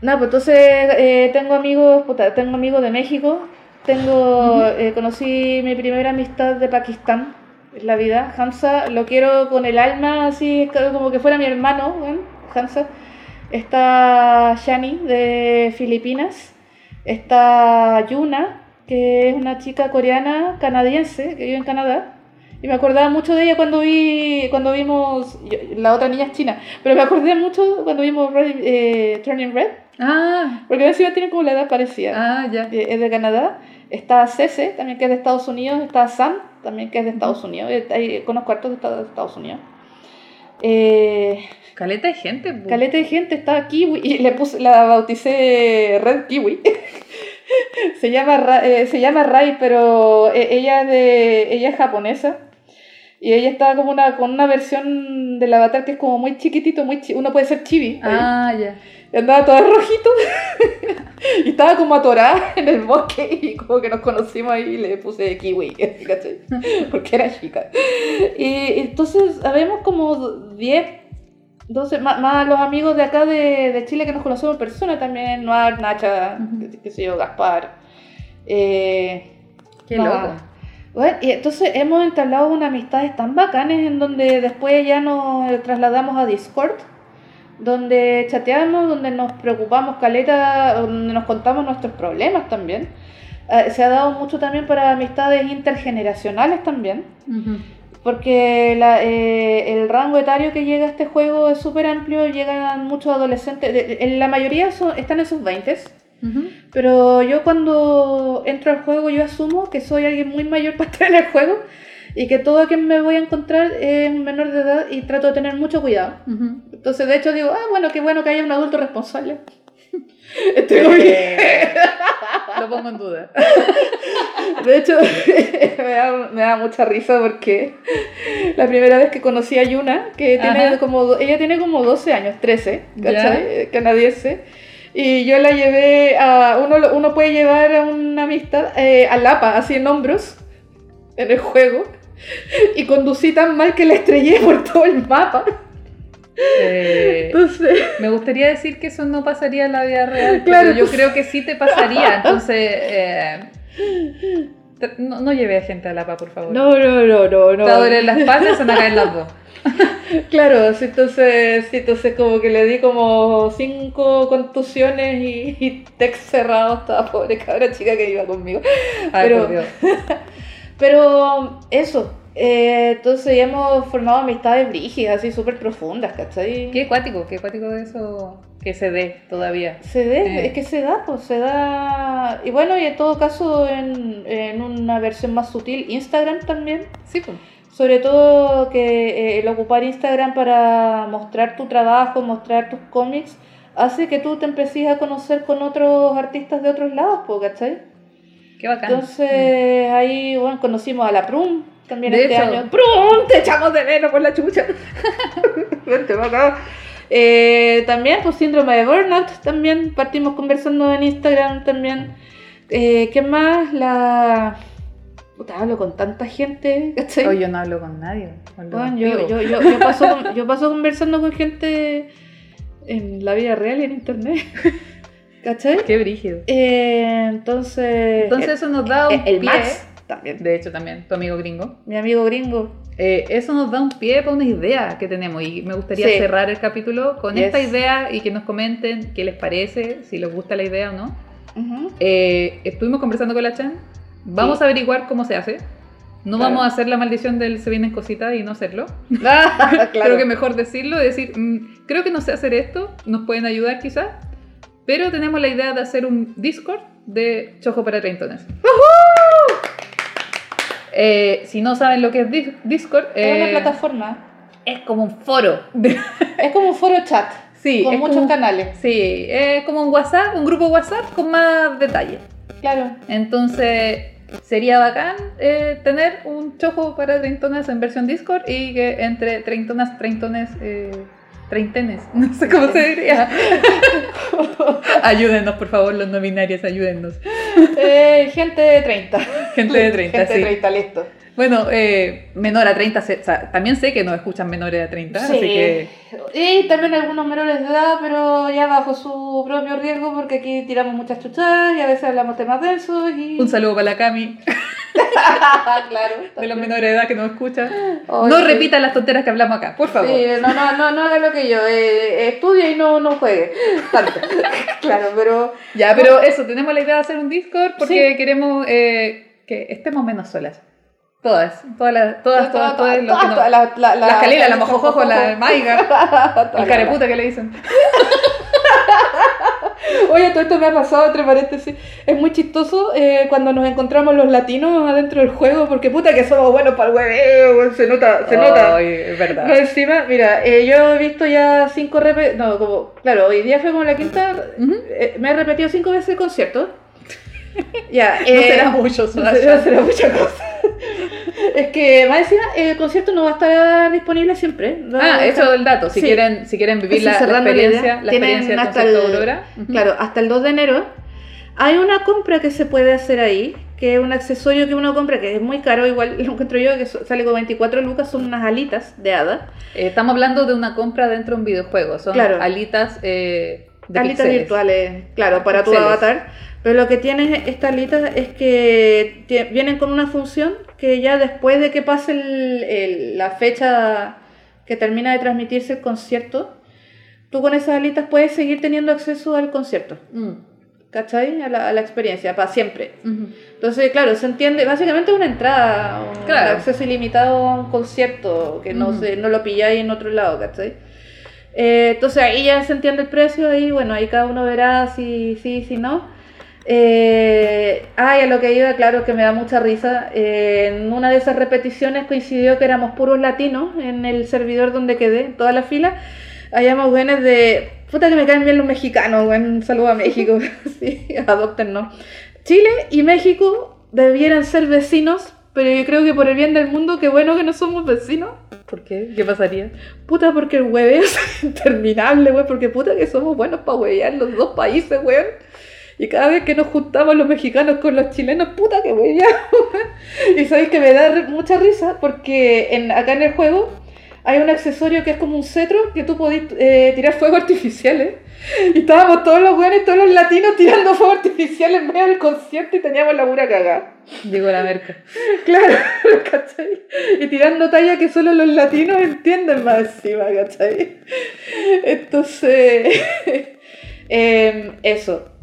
pues entonces eh, tengo amigos, puta, tengo amigos de México. Tengo, eh, conocí mi primera amistad de Pakistán en la vida. Hamza, lo quiero con el alma, así es como que fuera mi hermano, Hamza. Está Shani de Filipinas. Está Yuna, que es una chica coreana canadiense que vive en Canadá. Y me acordaba mucho de ella cuando vi cuando vimos. yo- la otra niña es china. Pero me acordé mucho cuando vimos Red- eh, Turning Red. Ah, Porque encima tienen como la edad parecida. ah, ya. Eh, Es de Canadá. Está Cece, también que es de Estados Unidos. Está Sam, también que es de Estados Unidos. Eh, ahí conozco hartos de Estados Unidos. Eh, Caleta de gente. po. caleta de gente, está Kiwi. Y le puse, la bauticé Red Kiwi. se, llama, Ra- eh, se llama Rai, pero eh, ella, es de, ella es japonesa. Y ella está como una, con una versión del avatar que es como muy chiquitito, muy chi- uno puede ser chibi. Ah, ya. Y andaba toda rojito. y estaba como atorada en el bosque y como que nos conocimos ahí y le puse kiwi, ¿cachai? Porque era chica. Y entonces habemos como 10, 12, más, más los amigos de acá de, de Chile que nos conocemos en persona también, Noir, Nacha, Ujú. qué, qué sé yo, Gaspar. Eh, Qué Ah. loco. bueno, y entonces hemos entablado unas amistades tan bacanes en donde después ya nos trasladamos a Discord, donde chateamos, donde nos preocupamos caleta, donde nos contamos nuestros problemas también. Eh, se ha dado mucho también para amistades intergeneracionales también, Ujú. Porque la- eh, el rango etario que llega a este juego es súper amplio, llegan muchos adolescentes, de- en la mayoría son- están en sus 20 Ujú. pero yo cuando entro al juego yo asumo que soy alguien muy mayor para estar en el juego y que todo quien me voy a encontrar es menor de edad y trato de tener mucho cuidado. Ujú. Entonces de hecho digo, ah, bueno, qué bueno que haya un adulto responsable. Estoy bien. Lo pongo en duda. De hecho, me da, me da mucha risa porque la primera vez que conocí a Yuna, que tiene Ajá. como, ella tiene como 12 años, 13, Ya. ¿cachai? Eh, Canadiense. Y yo la llevé a, uno, uno puede llevar a una amistad eh, a Lapa, así en hombros, en el juego. Y conducí tan mal que la estrellé por todo el mapa. Eh, Entonces, me gustaría decir que eso no pasaría en la vida real, Claro, pero yo creo que sí te pasaría. Entonces, eh, no, no lleve a gente a la PA, por favor. no, no, no, no, no. Te duelen las patas se van a caer las dos. Claro, sí, entonces, sí, entonces como que le di como cinco contusiones y, y text cerrado a esta pobre cabra chica que iba conmigo. Ay, Pero- por Dios. Pero eso, eh, entonces ya hemos formado amistades brígidas, así súper profundas, ¿cachai? Qué acuático, qué acuático de eso que se dé todavía. Se ve, Eh. es que se da, pues se da. Y bueno, y en todo caso, en, en una versión más sutil, Instagram también. Sí, pues. Sobre todo que eh, el ocupar Instagram para mostrar tu trabajo, mostrar tus cómics, hace que tú te empieces a conocer con otros artistas de otros lados, po, ¿cachai? Qué bacán. Entonces ahí, bueno, conocimos a la Prum también De este hecho. año. ¡Prum! Te echamos de menos por la chucha. Vente acá. Eh, también, pues síndrome de burnout, también partimos conversando en Instagram también. Eh, ¿Qué más? La... Puta, hablo con tanta gente, ¿cachai? Hoy yo no hablo con nadie. hablo Bueno, yo, yo, yo, yo paso, con- yo paso conversando con gente en la vida real y en internet. ¿Cachai? Qué brígido. Eh, entonces. Entonces eso nos da un el, el pie. Max también. De hecho, también, tu amigo gringo. Mi amigo gringo. Eh, eso nos da un pie para una idea que tenemos y me gustaría Sí. cerrar el capítulo con Yes. esta idea y que nos comenten qué les parece, si les gusta la idea o no. Eh, estuvimos conversando con la Chan, vamos Sí. a averiguar cómo se hace. No Claro. vamos a hacer la maldición del se vienen cositas y no hacerlo. Ah, claro. Creo que mejor decirlo decir, mm, creo que no sé hacer esto, nos pueden ayudar quizás, pero tenemos la idea de hacer un Discord de Chojo para Treintones. Eh, si no saben lo que es Dis- Discord, Es una eh, plataforma. es como un foro. Es como un foro chat. sí, con muchos como, canales. Sí, es como un WhatsApp, un grupo WhatsApp con más detalles. Claro. Entonces, sería bacán eh, tener un chojo para treintones en versión Discord y que entre treintonas, treintones, eh, treintenes, no sé cómo se diría. ayúdennos, por favor, los no binarios, ayúdennos. Eh, gente de 30. Gente de 30, Gente sí. de 30, listo. Bueno, eh, menor a 30, se- o sea, también sé que nos escuchan menores a 30, así que Y también algunos menores de edad, pero ya bajo su propio riesgo, porque aquí tiramos muchas chuchadas y a veces hablamos temas densos. Y... un saludo para la Cami, claro. de los menores de edad que nos escuchan. Ay, no sí. repitan las tonteras que hablamos acá, por favor. Sí, no, no, no, no haga lo que yo. Eh, estudia y no, no juegue. Tanto. claro, pero. Ya, pero eso, tenemos la idea de hacer un Discord porque queremos eh, que estemos menos solas. Todas, todas, las, todas, todas, todas, no- todas, la, la, la Mojojojo, la Maiga, el careputa que le dicen. Oye, todo esto me ha pasado, entre paréntesis. Es muy chistoso eh, cuando nos encontramos los latinos adentro del juego, porque puta que somos buenos para el hueveo, se nota, se nota. Ay, es verdad. No, encima, mira, eh, yo he visto ya cinco repeticiones. No, como, claro, hoy día fue como la quinta. Eh, me he repetido cinco veces el concierto. ya, No eh, será mucho, no será, será mucha cosa. Es que, más encima, el concierto no va a estar disponible siempre. Ah, eso es el dato. Si Sí. quieren, si quieren vivir la, la cerrando la experiencia, la experiencia del concierto de el- Aurora. Claro, hasta el 2 de enero. Hay una compra que se puede hacer ahí, que es un accesorio que uno compra, que es muy caro, igual lo encuentro yo, que sale con 24 lucas, son unas alitas de hada. Eh, estamos hablando de una compra dentro de un videojuego. Son Claro. alitas eh, de alitas virtuales, claro, para tu Píxeles. avatar. Pero lo que tienen estas alitas es que vienen con una función que ya después de que pase el- el- la fecha que termina de transmitirse el concierto, tú con esas alitas puedes seguir teniendo acceso al concierto. Mm. ¿Cachai? A la, a la experiencia, para siempre. Entonces, claro, se entiende, básicamente una entrada, un Claro. acceso ilimitado a un concierto, que no, se, no lo pilláis en otro lado, ¿cachai? Eh, entonces ahí ya se entiende el precio y bueno, ahí cada uno verá si sí, si, no. Eh, ah, y a lo que iba, claro que me da mucha risa. eh, en una de esas repeticiones coincidió que éramos puros latinos en el servidor donde quedé, en toda la fila. Habíamos güeyes de. Puta que me caen bien los mexicanos. Un saludo a México. sí, adoptennos. Chile y México debieran ser vecinos, pero yo creo que por el bien del mundo, qué bueno que no somos vecinos. ¿Por qué? ¿Qué pasaría? Puta, porque el hueveo es interminable, güey. Porque puta que somos buenos para huevear los dos países, güey. Y cada vez que nos juntamos los mexicanos con los chilenos, puta que hueveamos. y sabéis que me da mucha risa porque en, acá en el juego hay un accesorio que es como un cetro que tú podís eh, tirar fuegos artificiales. Y estábamos todos los güeyes, todos los latinos tirando fuegos artificiales en medio del concierto y teníamos la pura cagada. Llegó la merca. Claro, ¿cachai? Y tirando talla que solo los latinos entienden más encima, ¿cachai? Entonces, em, eso.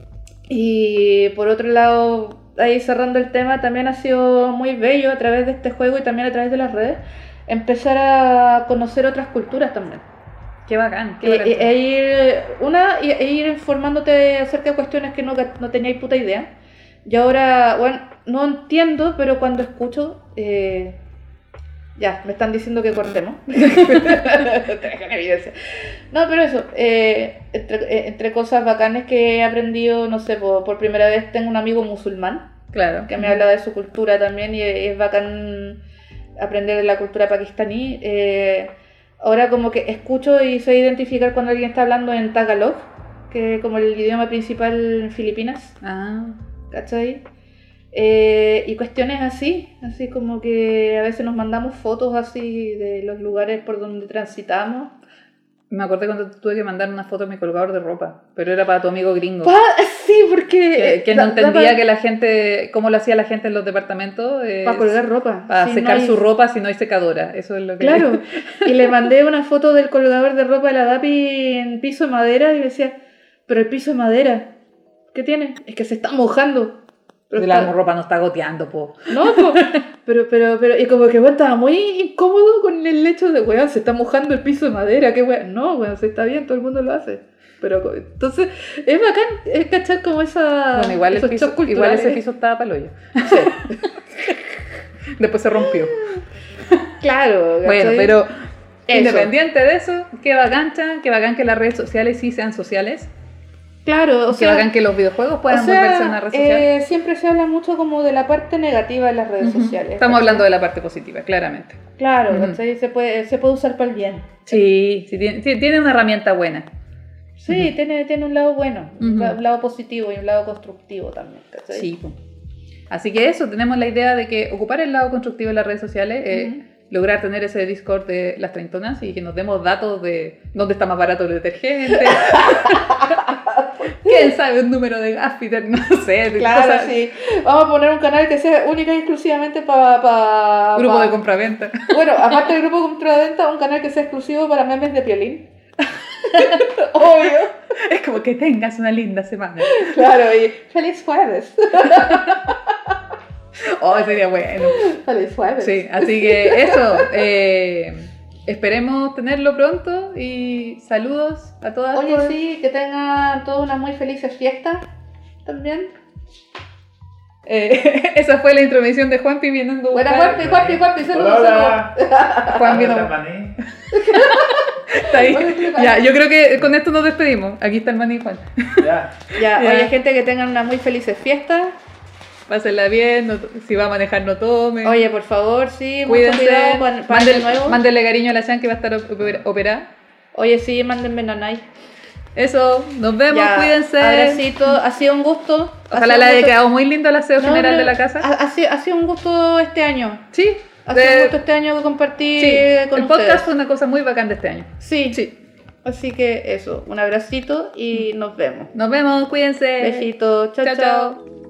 Y por otro lado, ahí cerrando el tema, también ha sido muy bello a través de este juego y también a través de las redes, empezar a conocer otras culturas también. Qué bacán. Qué E, bacán. e- e ir, una, e e ir informándote acerca de cuestiones que no, no teníais puta idea. Y ahora, bueno, no entiendo, pero cuando escucho, eh, ya, me están diciendo que cortemos. Te evidencia. No, pero eso, eh, entre, eh, entre cosas bacanes que he aprendido, no sé, por, por primera vez tengo un amigo musulmán claro. que me habla de su cultura también y es bacán aprender de la cultura pakistaní. Eh, ahora como que escucho y sé identificar cuando alguien está hablando en Tagalog, que es como el idioma principal en Filipinas, Ah, ¿cachai? Eh, y cuestiones así, así como que a veces nos mandamos fotos así de los lugares por donde transitamos. me acordé cuando tuve que mandar una foto de mi colgador de ropa, pero era para tu amigo gringo. Sí, porque... Que, no entendía que la gente, cómo lo hacía la gente en los departamentos. Para colgar ropa. Para no secar hay- su ropa si no hay secadora. Eso es lo que. Claro, y le mandé una foto del colgador de ropa de la DAPI en piso de madera y le decía, pero el piso de madera, ¿qué tiene? Es que se está mojando. Pero la está- ropa no está goteando, po. No, po, pero, pero, pero, y como que weón estaba muy incómodo con el hecho de, weón, se está mojando el piso de madera, qué weón. No, weón, se está bien, todo el mundo lo hace. Pero entonces, es bacán, es cachar como esa. Bueno, igual, el piso, igual ese piso estaba para el hoyo. Después se rompió. Claro, Bueno, ¿cachai? pero Eso. independiente de eso, qué bacán, Chan, qué bacán que las redes sociales sí sean sociales. Claro, o sea. bacán que los videojuegos puedan o sea, volverse una red social. eh, siempre se habla mucho como de la parte negativa de las redes sociales. Estamos hablando de la parte positiva, claramente. Claro, se, puede, se puede usar para el bien. Sí, sí tiene, tiene una herramienta buena. Sí, tiene, tiene un lado bueno, un lado positivo y un lado constructivo también. Sí. Así que eso, tenemos la idea de que ocupar el lado constructivo de las redes sociales, eh, lograr tener ese Discord de las treintonas y que nos demos datos de dónde está más barato el detergente. ¿Quién sabe un número de Gaffiter? No sé. Claro, cosas- sí. Vamos a poner un canal que sea única y exclusivamente para... Pa, Grupo pa- de compraventa. Bueno, aparte del grupo de compraventa, un canal que sea exclusivo para memes de piolín. Obvio. Es como que tengas una linda semana. Claro, y feliz jueves. Oh, sería bueno. Feliz jueves. Sí, así que eso. eh, esperemos tenerlo pronto y saludos a todas. Oye, todas. sí, que tengan todas unas muy felices fiestas también. Eh, esa fue la intromisión de Juan pidiendo Buena Juanpi, Juanpi, Juanpi, saludos, Hola, hola. Juan vino. Hola, maní. Está ahí. Ya, yo creo que con esto nos despedimos. Aquí está el maní Juan. Ya. Ya, Ya. oye, gente, que tengan unas muy felices fiestas. Pásenla bien, no- si va a manejar no tome. Oye, por favor, sí, mucho cuídense. cuidado para, para Mándel- nuevo. Mándenle cariño a la Chan que va a estar oper- operada. Oye, sí, mándenme nanay. Eso, nos vemos, Ya, cuídense. Abracito, ha sido un gusto. Ojalá le haya quedado muy lindo el aseo No, general no, de la casa. Ha, ha sido, ha sido un gusto este año. Sí, Ha sido de- un gusto este año compartir sí. con el ustedes. podcast fue una cosa muy bacán de este año. Sí. Sí. Así que eso, un abracito y nos vemos. Nos vemos, cuídense. Besitos, Chao, chao. chao.